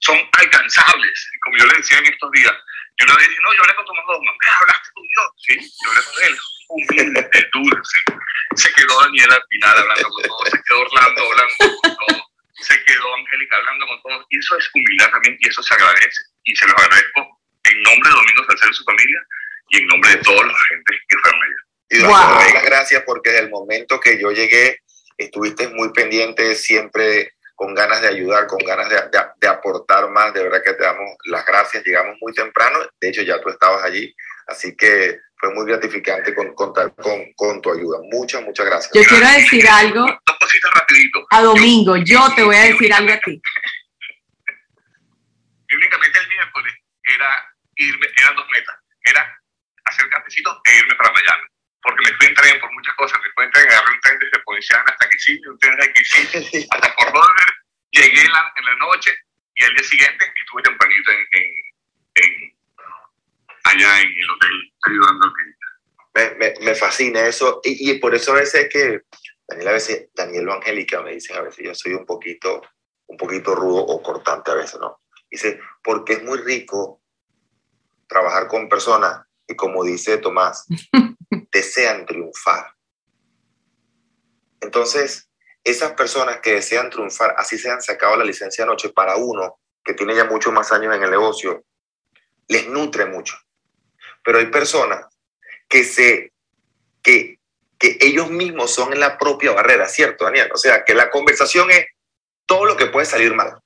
Son alcanzables, como yo le decía en estos días. Yo le dije, no, yo hablé con Tomás Dogma, hablaste con Dios, sí, yo hablé con él, humilde, dulce. Se quedó Daniela al final hablando con todos, se quedó Orlando hablando con todos, se quedó Angélica hablando con todos, y eso es humildad también, y eso se agradece, y se los agradezco en nombre de Domingo Salcedo y su familia, y en nombre de toda la gente que fue a medio. Y wow. las gracias porque desde el momento que yo llegué estuviste muy pendiente, siempre con ganas de ayudar, con ganas de, de, de, aportar más. De verdad que te damos las gracias. Llegamos muy temprano, de hecho ya tú estabas allí, así que fue muy gratificante con, contar con, con, tu ayuda. Muchas, muchas gracias. Yo quiero decir algo a Domingo, yo, yo te voy a decir algo a ti. Y únicamente el miércoles era irme, eran dos metas, era hacer cafecito e irme para Miami porque me fui en tren por muchas cosas. Me fui en tren, agarré un tren desde Poinciana hasta Kissimmee hasta Fort Lauderdale. Llegué en la, en la, noche y al día siguiente estuve tempranito en, en, en, allá en el hotel ayudando al cliente. Me, me, me, fascina eso y, y, por eso a veces que Daniel a veces, Daniel o Angélica me dicen a veces yo soy un poquito, un poquito rudo o cortante a veces, ¿no? Dice, porque es muy rico trabajar con personas y como dice Tomás, desean triunfar. Entonces, esas personas que desean triunfar, así se han sacado la licencia anoche, para uno que tiene ya muchos más años en el negocio, les nutre mucho. Pero hay personas que se que, que ellos mismos son la propia barrera, ¿cierto, Daniel? O sea, que la conversación es todo lo que puede salir mal.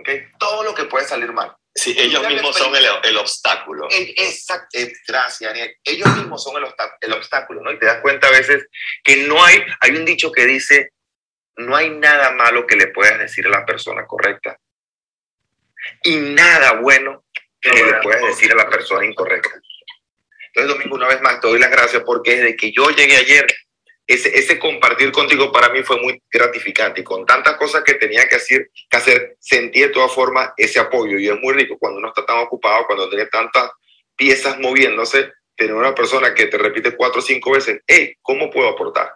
¿Okay? Todo lo que puede salir mal. Sí, ellos mismos son el, el obstáculo. Exacto, gracias, Daniel. Ellos mismos son el, el, obstáculo, ¿no? Y te das cuenta a veces que no hay, hay un dicho que dice, no hay nada malo que le puedas decir a la persona correcta y nada bueno que no, le puedas decir a la persona incorrecta. Entonces, Domingo, una vez más te doy las gracias porque desde que yo llegué ayer, ese, ese, compartir contigo para mí fue muy gratificante y con tantas cosas que tenía que hacer, que hacer sentí de todas formas ese apoyo y es muy rico cuando uno está tan ocupado, cuando tiene tantas piezas moviéndose, tener una persona que te repite cuatro o cinco veces, hey, ¿cómo puedo aportar?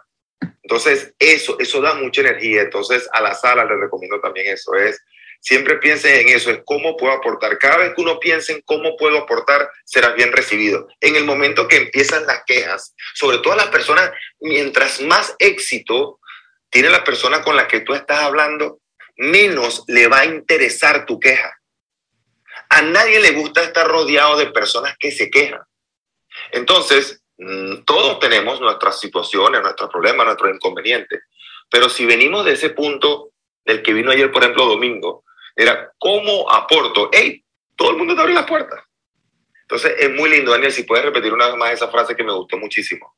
Entonces, eso, eso da mucha energía. Entonces, a la sala les recomiendo también eso, es siempre piensen en eso, es cómo puedo aportar. Cada vez que uno piense en cómo puedo aportar, serás bien recibido. En el momento que empiezan las quejas, sobre todo las personas, mientras más éxito tiene la persona con la que tú estás hablando, menos le va a interesar tu queja. A nadie le gusta estar rodeado de personas que se quejan. Entonces, mm, todos tenemos nuestras situaciones, nuestros problemas, nuestros inconvenientes. Pero si venimos de ese punto del que vino ayer, por ejemplo, domingo, era cómo aporto. ¡Ey! Todo el mundo te abre las puertas. Entonces es muy lindo, Daniel, si puedes repetir una vez más esa frase que me gustó muchísimo.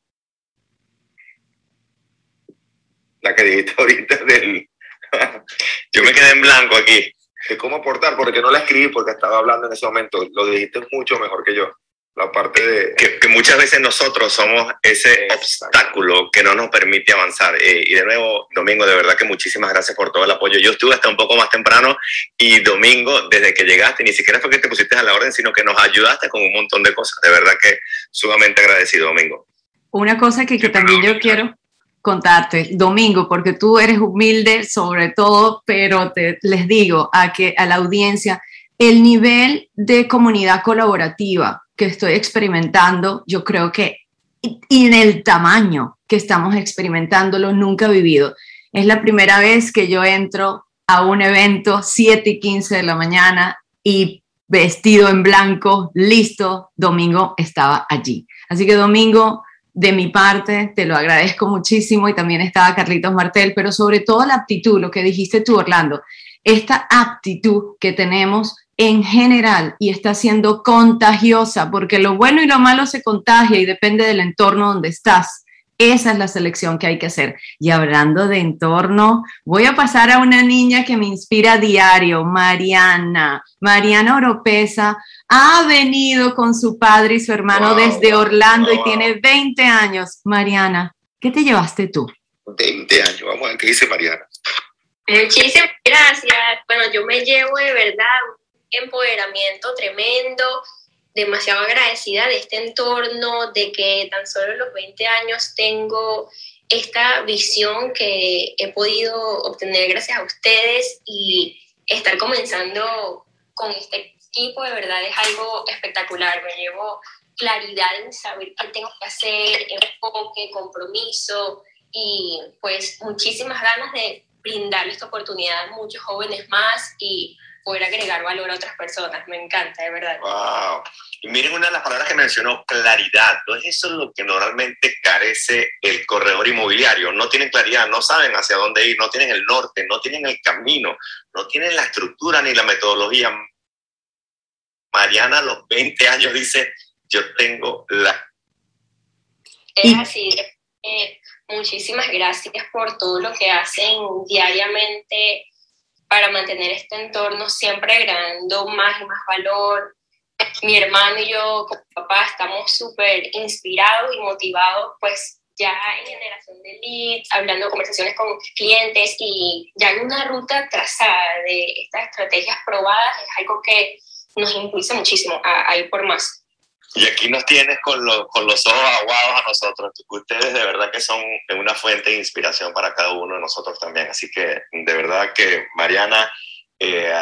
La que dijiste ahorita del... Yo me quedé en blanco aquí. De cómo aportar, porque no la escribí porque estaba hablando en ese momento. Lo dijiste mucho mejor que yo la parte de... Que, que, muchas veces nosotros somos ese Exacto. obstáculo que no nos permite avanzar. Eh, y de nuevo, Domingo, de verdad que muchísimas gracias por todo el apoyo. Yo estuve hasta un poco más temprano y Domingo, desde que llegaste, ni siquiera fue que te pusiste a la orden, sino que nos ayudaste con un montón de cosas. De verdad que sumamente agradecido, Domingo. Una cosa que, que también yo quiero contarte, Domingo, porque tú eres humilde sobre todo, pero te, les digo a, que, a la audiencia, el nivel de comunidad colaborativa que estoy experimentando, yo creo que en el tamaño que estamos experimentándolo, nunca he vivido. Es la primera vez que yo entro a un evento 7 y 15 de la mañana y vestido en blanco, listo, Domingo estaba allí. Así que Domingo, de mi parte, te lo agradezco muchísimo y también estaba Carlitos Martel, pero sobre todo la aptitud, lo que dijiste tú, Orlando, esta aptitud que tenemos en general y está siendo contagiosa, porque lo bueno y lo malo se contagia y depende del entorno donde estás. Esa es la selección que hay que hacer. Y hablando de entorno, voy a pasar a una niña que me inspira a diario, Mariana. Mariana Oropesa ha venido con su padre y su hermano wow, desde Orlando wow. y tiene 20 años. Mariana, ¿qué te llevaste tú? 20 años, vamos a ver qué dice Mariana. Muchísimas gracias. Bueno, yo me llevo de verdad empoderamiento tremendo, demasiado agradecida de este entorno, de que tan solo los 20 años tengo esta visión que he podido obtener gracias a ustedes y estar comenzando con este equipo de verdad es algo espectacular. Me llevo claridad en saber qué tengo que hacer, enfoque, compromiso y pues muchísimas ganas de brindarle esta oportunidad a muchos jóvenes más y poder agregar valor a otras personas. Me encanta, de verdad. Wow. Y miren una de las palabras que mencionó, claridad. ¿No es eso lo que normalmente carece el corredor inmobiliario? No tienen claridad, no saben hacia dónde ir, no tienen el norte, no tienen el camino, no tienen la estructura ni la metodología. Mariana a los 20 años dice, yo tengo la... Es así. Eh, muchísimas gracias por todo lo que hacen diariamente para mantener este entorno siempre agregando más y más valor. Mi hermano y yo, como papá, estamos súper inspirados y motivados, pues ya en generación de leads, hablando conversaciones con clientes y ya hay una ruta trazada de estas estrategias probadas, es algo que nos impulsa muchísimo a, a ir por más. Y aquí nos tienes con, con los ojos aguados a nosotros. Ustedes de verdad que son una fuente de inspiración para cada uno de nosotros también. Así que de verdad que Mariana, eh,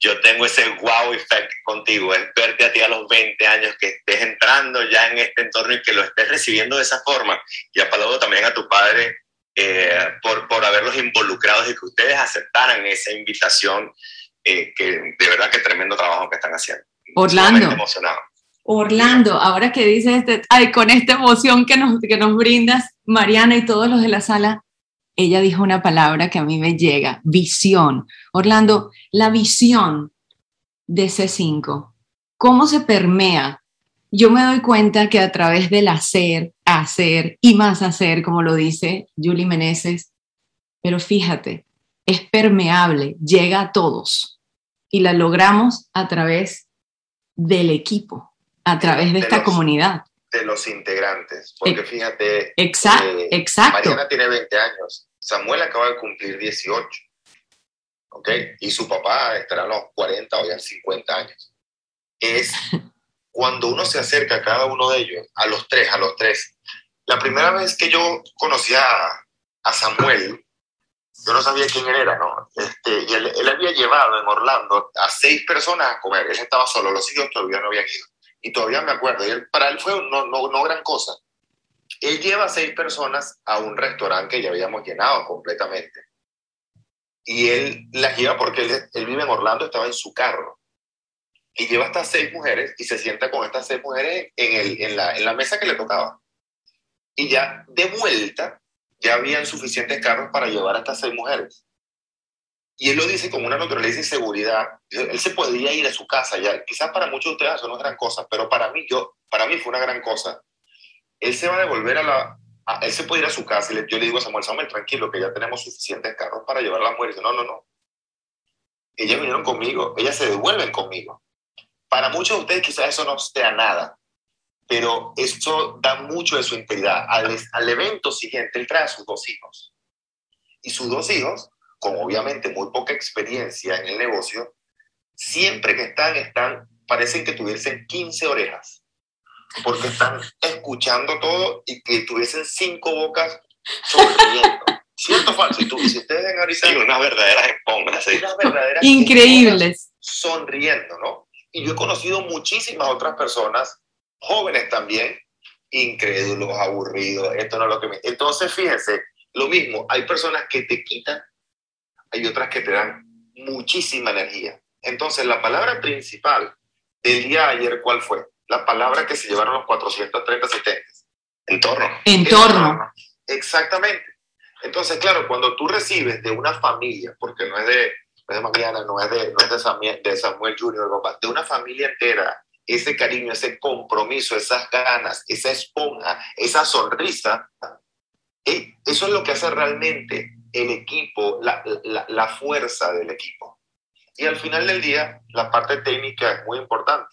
yo tengo ese wow effect contigo, es verte a ti a los 20 años, que estés entrando ya en este entorno y que lo estés recibiendo de esa forma. Y aplaudo también a tu padre eh, por, por haberlos involucrados y que ustedes aceptaran esa invitación, eh, que de verdad que tremendo trabajo que están haciendo. Orlando. Emocionado. Orlando, ahora que dices, este, ay, con esta emoción que nos, que nos brindas, Mariana y todos los de la sala, ella dijo una palabra que a mí me llega, visión. Orlando, la visión de C5, ¿cómo se permea? Yo me doy cuenta que a través del hacer, hacer y más hacer, como lo dice Julie Meneses, pero fíjate, es permeable, llega a todos y la logramos a través del equipo a través de, esta los, comunidad. De los integrantes, porque fíjate, exacto, eh, exacto. Mariana tiene 20 años, Samuel acaba de cumplir 18, ¿ok? Y su papá estará a los 40 o ya 50 años. Es cuando uno se acerca a cada uno de ellos, a los tres, a los tres. La primera vez que yo conocí a, a Samuel, yo no sabía quién él era, ¿no? Este, y él, él, había llevado en Orlando a seis personas a comer. Él estaba solo, los hijos todavía no habían ido y todavía me acuerdo, y él, para él fue no, no, no gran cosa. Él lleva seis personas a un restaurante que ya habíamos llenado completamente. Y él las lleva porque él, él vive en Orlando, estaba en su carro. Y lleva estas seis mujeres y se sienta con estas seis mujeres en, el, en, la, en la mesa que le tocaba. Y ya de vuelta, ya habían suficientes carros para llevar a estas seis mujeres. Y él lo dice con una naturaleza y seguridad. Él se podría ir a su casa ya. Quizás para muchos de ustedes eso no es gran cosa, pero para mí, yo, para mí fue una gran cosa. Él se va a devolver a la... Él se puede ir a su casa y le, yo le digo a Samuel, Samuel, tranquilo, que ya tenemos suficientes carros para llevar a las mujeres. no, no, no. Ellas vinieron conmigo, ellas se devuelven conmigo. Para muchos de ustedes quizás eso no sea nada, pero eso da mucho de su integridad. Al, al evento siguiente, él trae a sus dos hijos. Y sus dos hijos con obviamente muy poca experiencia en el negocio, siempre que están, están, parecen que tuviesen 15 orejas, porque están escuchando todo y que tuviesen cinco bocas sonriendo. ¿Cierto o falso? Y tú, si ustedes ven ahorita... Sí, unas verdaderas esponjas. ¿sí? Unas verdaderas Increíbles. Sonriendo, ¿no? Y yo he conocido muchísimas otras personas, jóvenes también, incrédulos, aburridos, esto no es lo que me... Entonces, fíjense, lo mismo, hay personas que te quitan hay otras que te dan muchísima energía. Entonces, la palabra principal del día de ayer, ¿cuál fue? La palabra que se llevaron los 430 70. Entorno. Entorno. Exactamente. Entonces, claro, cuando tú recibes de una familia, porque no es de, no es de Mariana, no es de, no es de Samuel, de Samuel Jr., papá, de una familia entera, ese cariño, ese compromiso, esas ganas, esa esponja, esa sonrisa, ¿eh? eso es lo que hace realmente el equipo, la, la, fuerza del equipo. Y al final del día, la parte técnica es muy importante,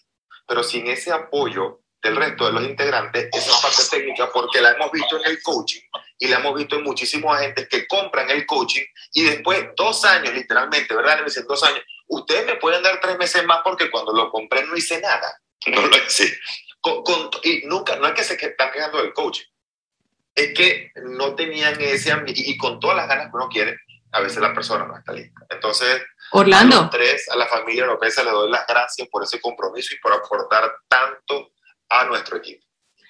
pero sin ese apoyo del resto de los integrantes, esa parte técnica, porque la hemos visto en el coaching y la hemos visto en muchísimos agentes que compran el coaching y después dos años, literalmente, ¿verdad? Me dicen dos años, ustedes me pueden dar tres meses más porque cuando lo compré no hice nada. No lo hice. Y nunca, no es que se están quejando del coaching, es que no tenían ese y con todas las ganas que uno quiere, a veces la persona no está lista. Entonces, Orlando. a los tres, a la familia López, le doy las gracias por ese compromiso y por aportar tanto a nuestro equipo.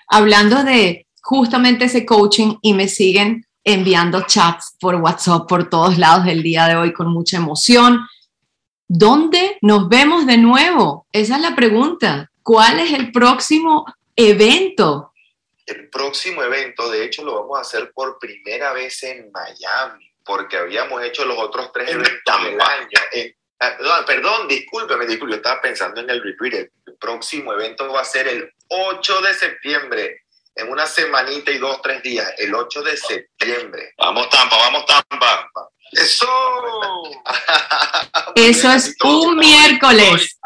Hablando de justamente ese coaching y me siguen enviando chats por WhatsApp por todos lados del día de hoy con mucha emoción. ¿Dónde nos vemos de nuevo? Esa es la pregunta. ¿Cuál es el próximo evento? El próximo evento, de hecho, lo vamos a hacer por primera vez en Miami, porque habíamos hecho los otros tres eventos del año. En- ah, no, perdón, discúlpeme, discúlpeme, estaba pensando en el retreat. El próximo evento va a ser el 8 de septiembre, en una semanita y dos, tres días, el 8 de septiembre. Vamos Tampa, vamos Tampa. ¡Eso! Eso es un miércoles.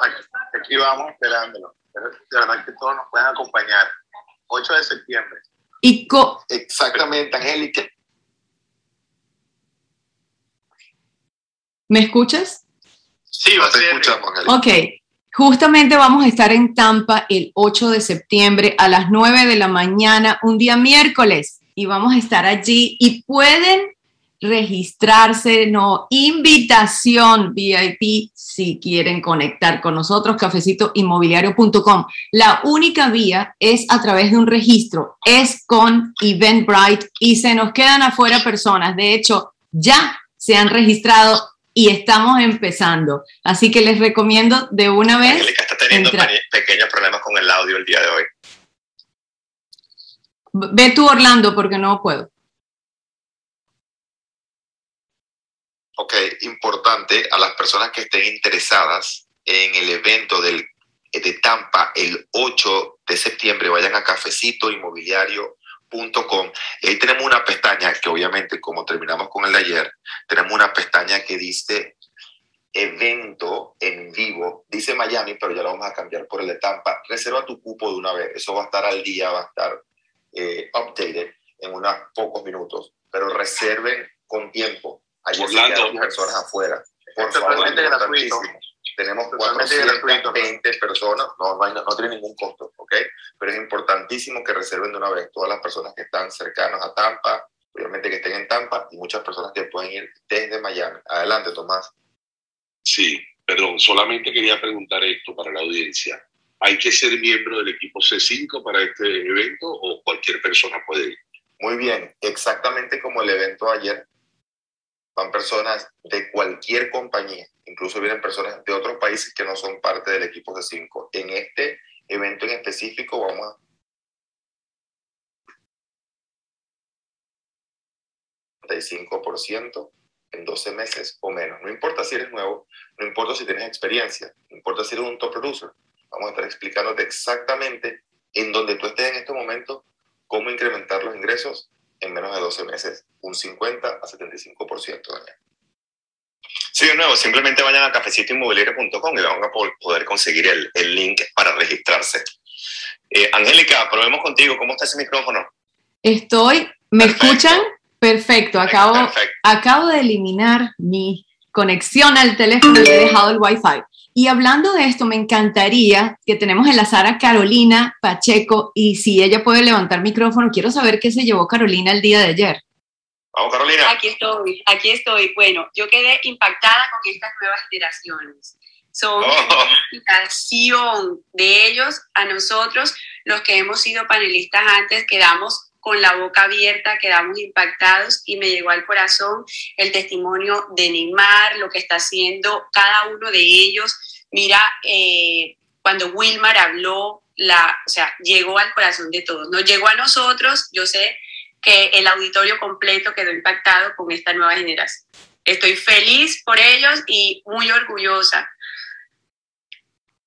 Aquí, aquí vamos esperándolo. De verdad que todos nos pueden acompañar. 8 de septiembre. Y co- Exactamente, Angélica. ¿Me escuchas? Sí, va a ser. escuchamos, Angélica. Ok, justamente vamos a estar en Tampa el 8 de septiembre a las 9 de la mañana, un día miércoles, y vamos a estar allí y pueden registrarse, no, invitación VIP si quieren conectar con nosotros, cafecitoinmobiliario.com. La única vía es a través de un registro, es con Eventbrite y se nos quedan afuera personas. De hecho, ya se han registrado y estamos empezando. Así que les recomiendo de una vez. Está teniendo pequeños problemas con el audio el día de hoy. Ve tú, Orlando, porque no puedo. Ok, importante a las personas que estén interesadas en el evento del, de Tampa el 8 de septiembre, vayan a cafecitoinmobiliario.com ahí tenemos una pestaña que obviamente como terminamos con el de ayer, tenemos una pestaña que dice evento en vivo, dice Miami, pero ya lo vamos a cambiar por el de Tampa. Reserva tu cupo de una vez, eso va a estar al día, va a estar eh, updated en unos pocos minutos, pero reserven con tiempo. Ayer Orlando. personas afuera. Por totalmente gratuito. Tenemos Totalmente gratuito. 420 personas, no, no, hay- no tiene ningún costo, ¿ok? Pero es importantísimo que reserven de una vez todas las personas que están cercanas a Tampa, obviamente que estén en Tampa y muchas personas que pueden ir desde Miami. Adelante, Tomás. Sí, perdón, solamente quería preguntar esto para la audiencia. ¿Hay que ser miembro del equipo C5 para este evento o cualquier persona puede ir? Muy bien, exactamente como el evento ayer. Van personas de cualquier compañía, incluso vienen personas de otros países que no son parte del equipo de 5. En este evento en específico vamos a 35% en 12 meses o menos. No importa si eres nuevo, no importa si tienes experiencia, no importa si eres un top producer. Vamos a estar explicándote exactamente en donde tú estés en este momento cómo incrementar los ingresos en menos de 12 meses, un 50 a 75%. Daniel. Sí, de nuevo, simplemente vayan a cafecitoinmobiliario.com y van a po- poder conseguir el, el link para registrarse. Eh, Angélica, probemos contigo. ¿Cómo está ese micrófono? Estoy, ¿me Perfecto. escuchan? Perfecto, acabo, Perfecto. acabo de eliminar mi conexión al teléfono y he dejado el Wi-Fi. Y hablando de esto, me encantaría que tenemos enlazar a Carolina Pacheco y si ella puede levantar micrófono, quiero saber qué se llevó Carolina el día de ayer. Vamos, Carolina. Aquí estoy, aquí estoy. Bueno, yo quedé impactada con estas nuevas generaciones. Son Oh. una inspiración de ellos a nosotros, los que hemos sido panelistas antes, quedamos con la boca abierta, quedamos impactados y me llegó al corazón el testimonio de Neymar, lo que está haciendo cada uno de ellos. Mira, eh, cuando Wilmar habló, la, o sea, llegó al corazón de todos. Nos llegó a nosotros, yo sé que el auditorio completo quedó impactado con esta nueva generación. Estoy feliz por ellos y muy orgullosa.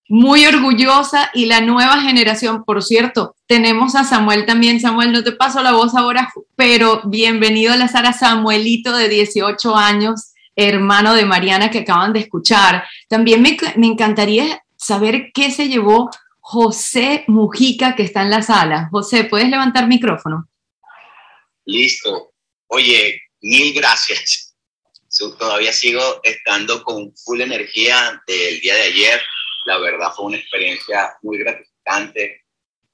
Muy orgullosa y la nueva generación, por cierto, tenemos a Samuel también. Samuel, no te paso la voz ahora, pero bienvenido a la Sara Samuelito de 18 años, hermano de Mariana que acaban de escuchar. También me, me encantaría saber qué se llevó José Mujica que está en la sala. José, ¿puedes levantar micrófono? Listo. Oye, mil gracias. Todavía sigo estando con full energía del día de ayer. La verdad fue una experiencia muy gratificante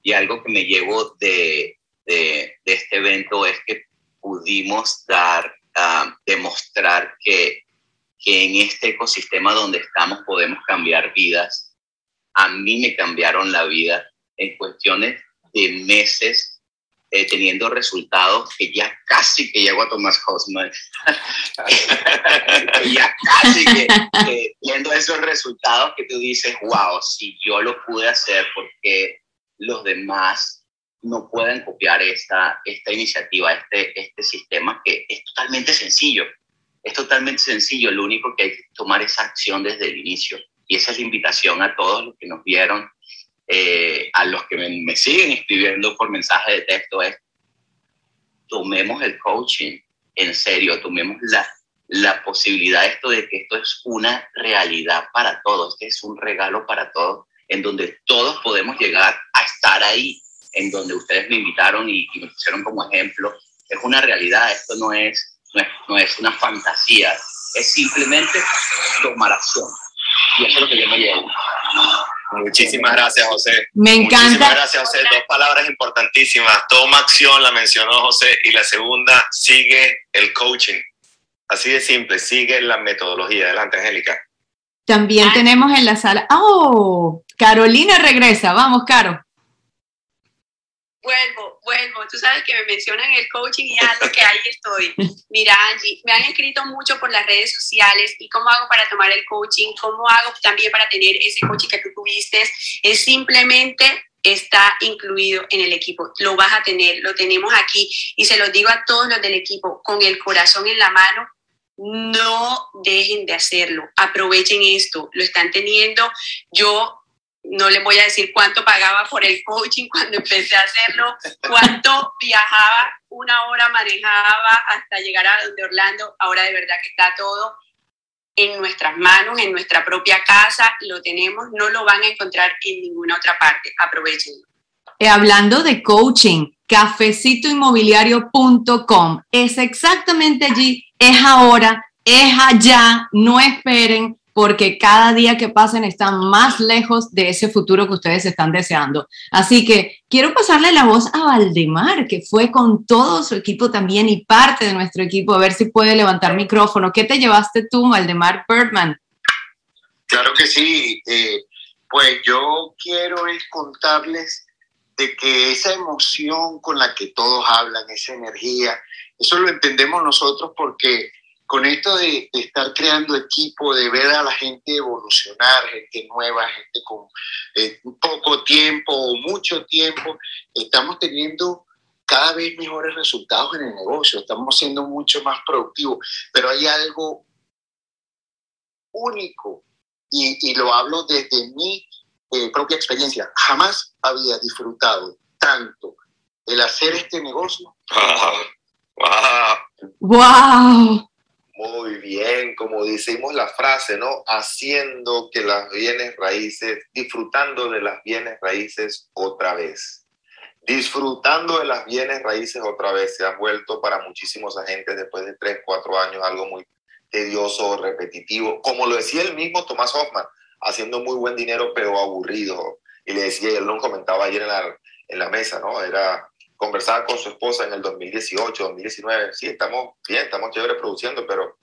y algo que me llevo de, de, este evento es que pudimos dar ah, demostrar que, que en este ecosistema donde estamos podemos cambiar vidas. A mí me cambiaron la vida en cuestiones de meses eh, teniendo resultados que ya casi que llego a Tomás Hosman, ya casi que, viendo esos resultados que tú dices, wow, si yo lo pude hacer, porque los demás no pueden copiar esta, esta iniciativa, este, este sistema que es totalmente sencillo? Es totalmente sencillo, lo único que hay que tomar esa acción desde el inicio. Y esa es la invitación a todos los que nos vieron eh, a los que me, siguen escribiendo por mensaje de texto es, tomemos el coaching en serio, tomemos la, la posibilidad esto de que esto es una realidad para todos, este es un regalo para todos, en donde todos podemos llegar a estar ahí, en donde ustedes me invitaron y, me pusieron como ejemplo. Es una realidad, esto no es, no es, no es una fantasía, es simplemente tomar acción. Y eso es lo que yo me llevo. Muchísimas gracias, José. Me encanta. Muchísimas gracias, José. Dos palabras importantísimas. Toma acción, la mencionó José. Y la segunda, sigue el coaching. Así de simple, sigue la metodología. Adelante, Angélica. También tenemos en la sala. ¡Oh! Carolina regresa. Vamos, Caro. Vuelvo, vuelvo. Tú sabes que me mencionan el coaching y ya lo que ahí estoy. Mira, Angie, me han escrito mucho por las redes sociales y cómo hago para tomar el coaching, cómo hago también para tener ese coaching que tú tuviste. Es simplemente está incluido en el equipo. Lo vas a tener, lo tenemos aquí y se lo digo a todos los del equipo con el corazón en la mano. No dejen de hacerlo, aprovechen esto, lo están teniendo. Yo no les voy a decir cuánto pagaba por el coaching cuando empecé a hacerlo, cuánto viajaba, una hora manejaba hasta llegar a donde Orlando. Ahora de verdad que está todo en nuestras manos, en nuestra propia casa, lo tenemos, no lo van a encontrar en ninguna otra parte. Aprovechenlo. Eh, hablando de coaching, cafecitoinmobiliario.com es exactamente allí, es ahora, es allá, no esperen porque cada día que pasen están más lejos de ese futuro que ustedes están deseando. Así que quiero pasarle la voz a Valdemar, que fue con todo su equipo también y parte de nuestro equipo, a ver si puede levantar micrófono. ¿Qué te llevaste tú, Valdemar Birdman? Claro que sí. Eh, pues yo quiero contarles de que esa emoción con la que todos hablan, esa energía, eso lo entendemos nosotros porque con esto de, estar creando equipo, de ver a la gente evolucionar, gente nueva, gente con eh, poco tiempo o mucho tiempo, estamos teniendo cada vez mejores resultados en el negocio, estamos siendo mucho más productivos, pero hay algo único y, lo hablo desde mi eh, propia experiencia. Jamás había disfrutado tanto el hacer este negocio. ¡Wow! ¡Wow! Muy bien, como decimos la frase, ¿no? Haciendo que las bienes raíces, disfrutando de las bienes raíces otra vez. Disfrutando de las bienes raíces otra vez. Se ha vuelto para muchísimos agentes después de tres, cuatro años algo muy tedioso, repetitivo. Como lo decía el mismo Tomás Hoffman, haciendo muy buen dinero, pero aburrido. Y le decía, él lo comentaba ayer en la, en la mesa, ¿no? Era conversaba con su esposa en el 2018, 2019, sí, estamos bien, estamos chévere produciendo, pero,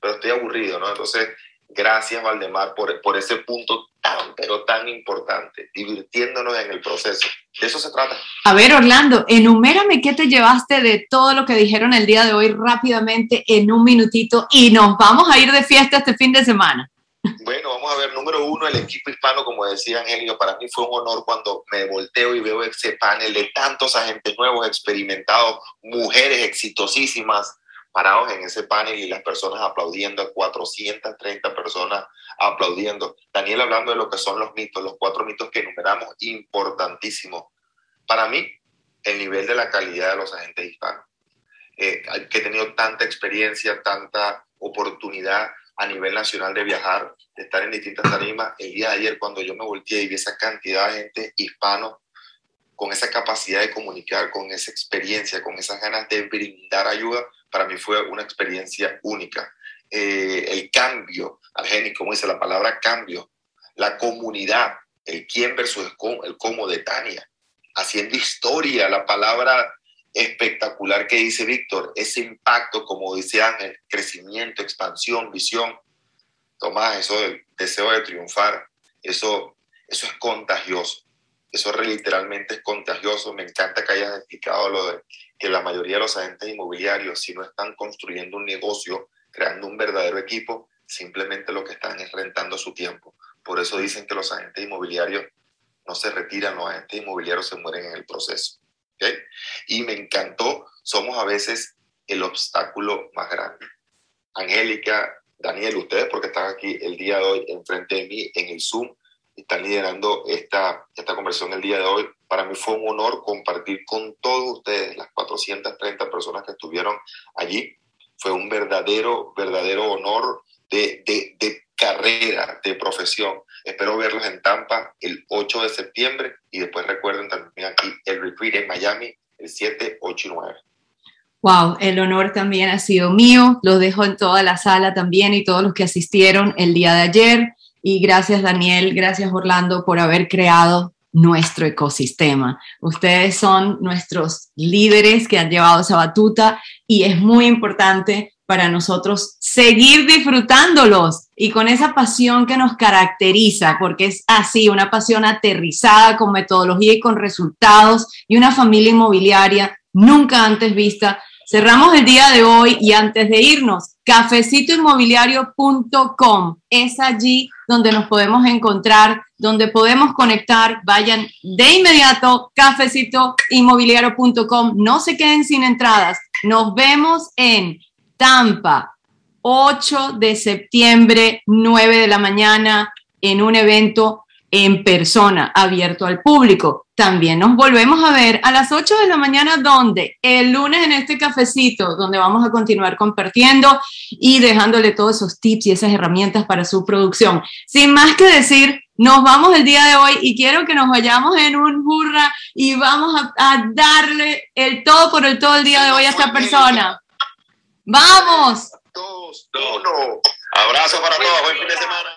pero estoy aburrido, ¿no? Entonces, gracias Valdemar por, por ese punto tan, pero tan importante, divirtiéndonos en el proceso. De eso se trata. A ver, Orlando, enumérame qué te llevaste de todo lo que dijeron el día de hoy rápidamente en un minutito y nos vamos a ir de fiesta este fin de semana. Bueno, vamos a ver, número uno, el equipo hispano, como decía Angelio, para mí fue un honor cuando me volteo y veo ese panel de tantos agentes nuevos, experimentados, mujeres exitosísimas, parados en ese panel y las personas aplaudiendo, 430 personas aplaudiendo. Daniel hablando de lo que son los mitos, los cuatro mitos que enumeramos, importantísimos. Para mí, el nivel de la calidad de los agentes hispanos. Eh, que he tenido tanta experiencia, tanta oportunidad a nivel nacional de viajar, de estar en distintas tarimas. El día de ayer, cuando yo me volteé y vi esa cantidad de gente hispano con esa capacidad de comunicar, con esa experiencia, con esas ganas de brindar ayuda, para mí fue una experiencia única. Eh, el cambio, Argeni, como dice la palabra cambio, la comunidad, el quién versus el cómo, el cómo de Tania, haciendo historia, la palabra espectacular que dice Víctor, ese impacto, como dice Ángel, crecimiento, expansión, visión. Tomás, eso del deseo de triunfar, eso, eso es contagioso. Eso literalmente es contagioso. Me encanta que hayas explicado lo de que la mayoría de los agentes inmobiliarios, si no están construyendo un negocio, creando un verdadero equipo, simplemente lo que están es rentando su tiempo. Por eso dicen que los agentes inmobiliarios no se retiran, los agentes inmobiliarios se mueren en el proceso. Y me encantó, somos a veces el obstáculo más grande. Angélica, Daniel, ustedes porque están aquí el día de hoy enfrente de mí en el Zoom, están liderando esta, esta conversación el día de hoy. Para mí fue un honor compartir con todos ustedes, las 430 personas que estuvieron allí. Fue un verdadero, verdadero honor de, de carrera, de profesión. Espero verlos en Tampa el 8 de septiembre y después recuerden también aquí el retreat en Miami el 7, 8 y 9. Wow, el honor también ha sido mío. Lo dejo en toda la sala también y todos los que asistieron el día de ayer. Y gracias Daniel, gracias Orlando por haber creado nuestro ecosistema. Ustedes son nuestros líderes que han llevado esa batuta y es muy importante para nosotros seguir disfrutándolos y con esa pasión que nos caracteriza, porque es así, una pasión aterrizada con metodología y con resultados y una familia inmobiliaria nunca antes vista. Cerramos el día de hoy y antes de irnos, cafecitoinmobiliario.com es allí donde nos podemos encontrar, donde podemos conectar. Vayan de inmediato, cafecitoinmobiliario.com. No se queden sin entradas. Nos vemos en Tampa, 8 de septiembre, 9 de la mañana, en un evento en persona, abierto al público. También nos volvemos a ver a las 8 de la mañana, donde el lunes en este cafecito, donde vamos a continuar compartiendo y dejándole todos esos tips y esas herramientas para su producción. Sin más que decir, nos vamos el día de hoy y quiero que nos vayamos en un burra y vamos a, a darle el todo por el todo el día de hoy a esta persona. ¡Vamos! Dos, uno. Abrazo para todos. Buen fin de semana.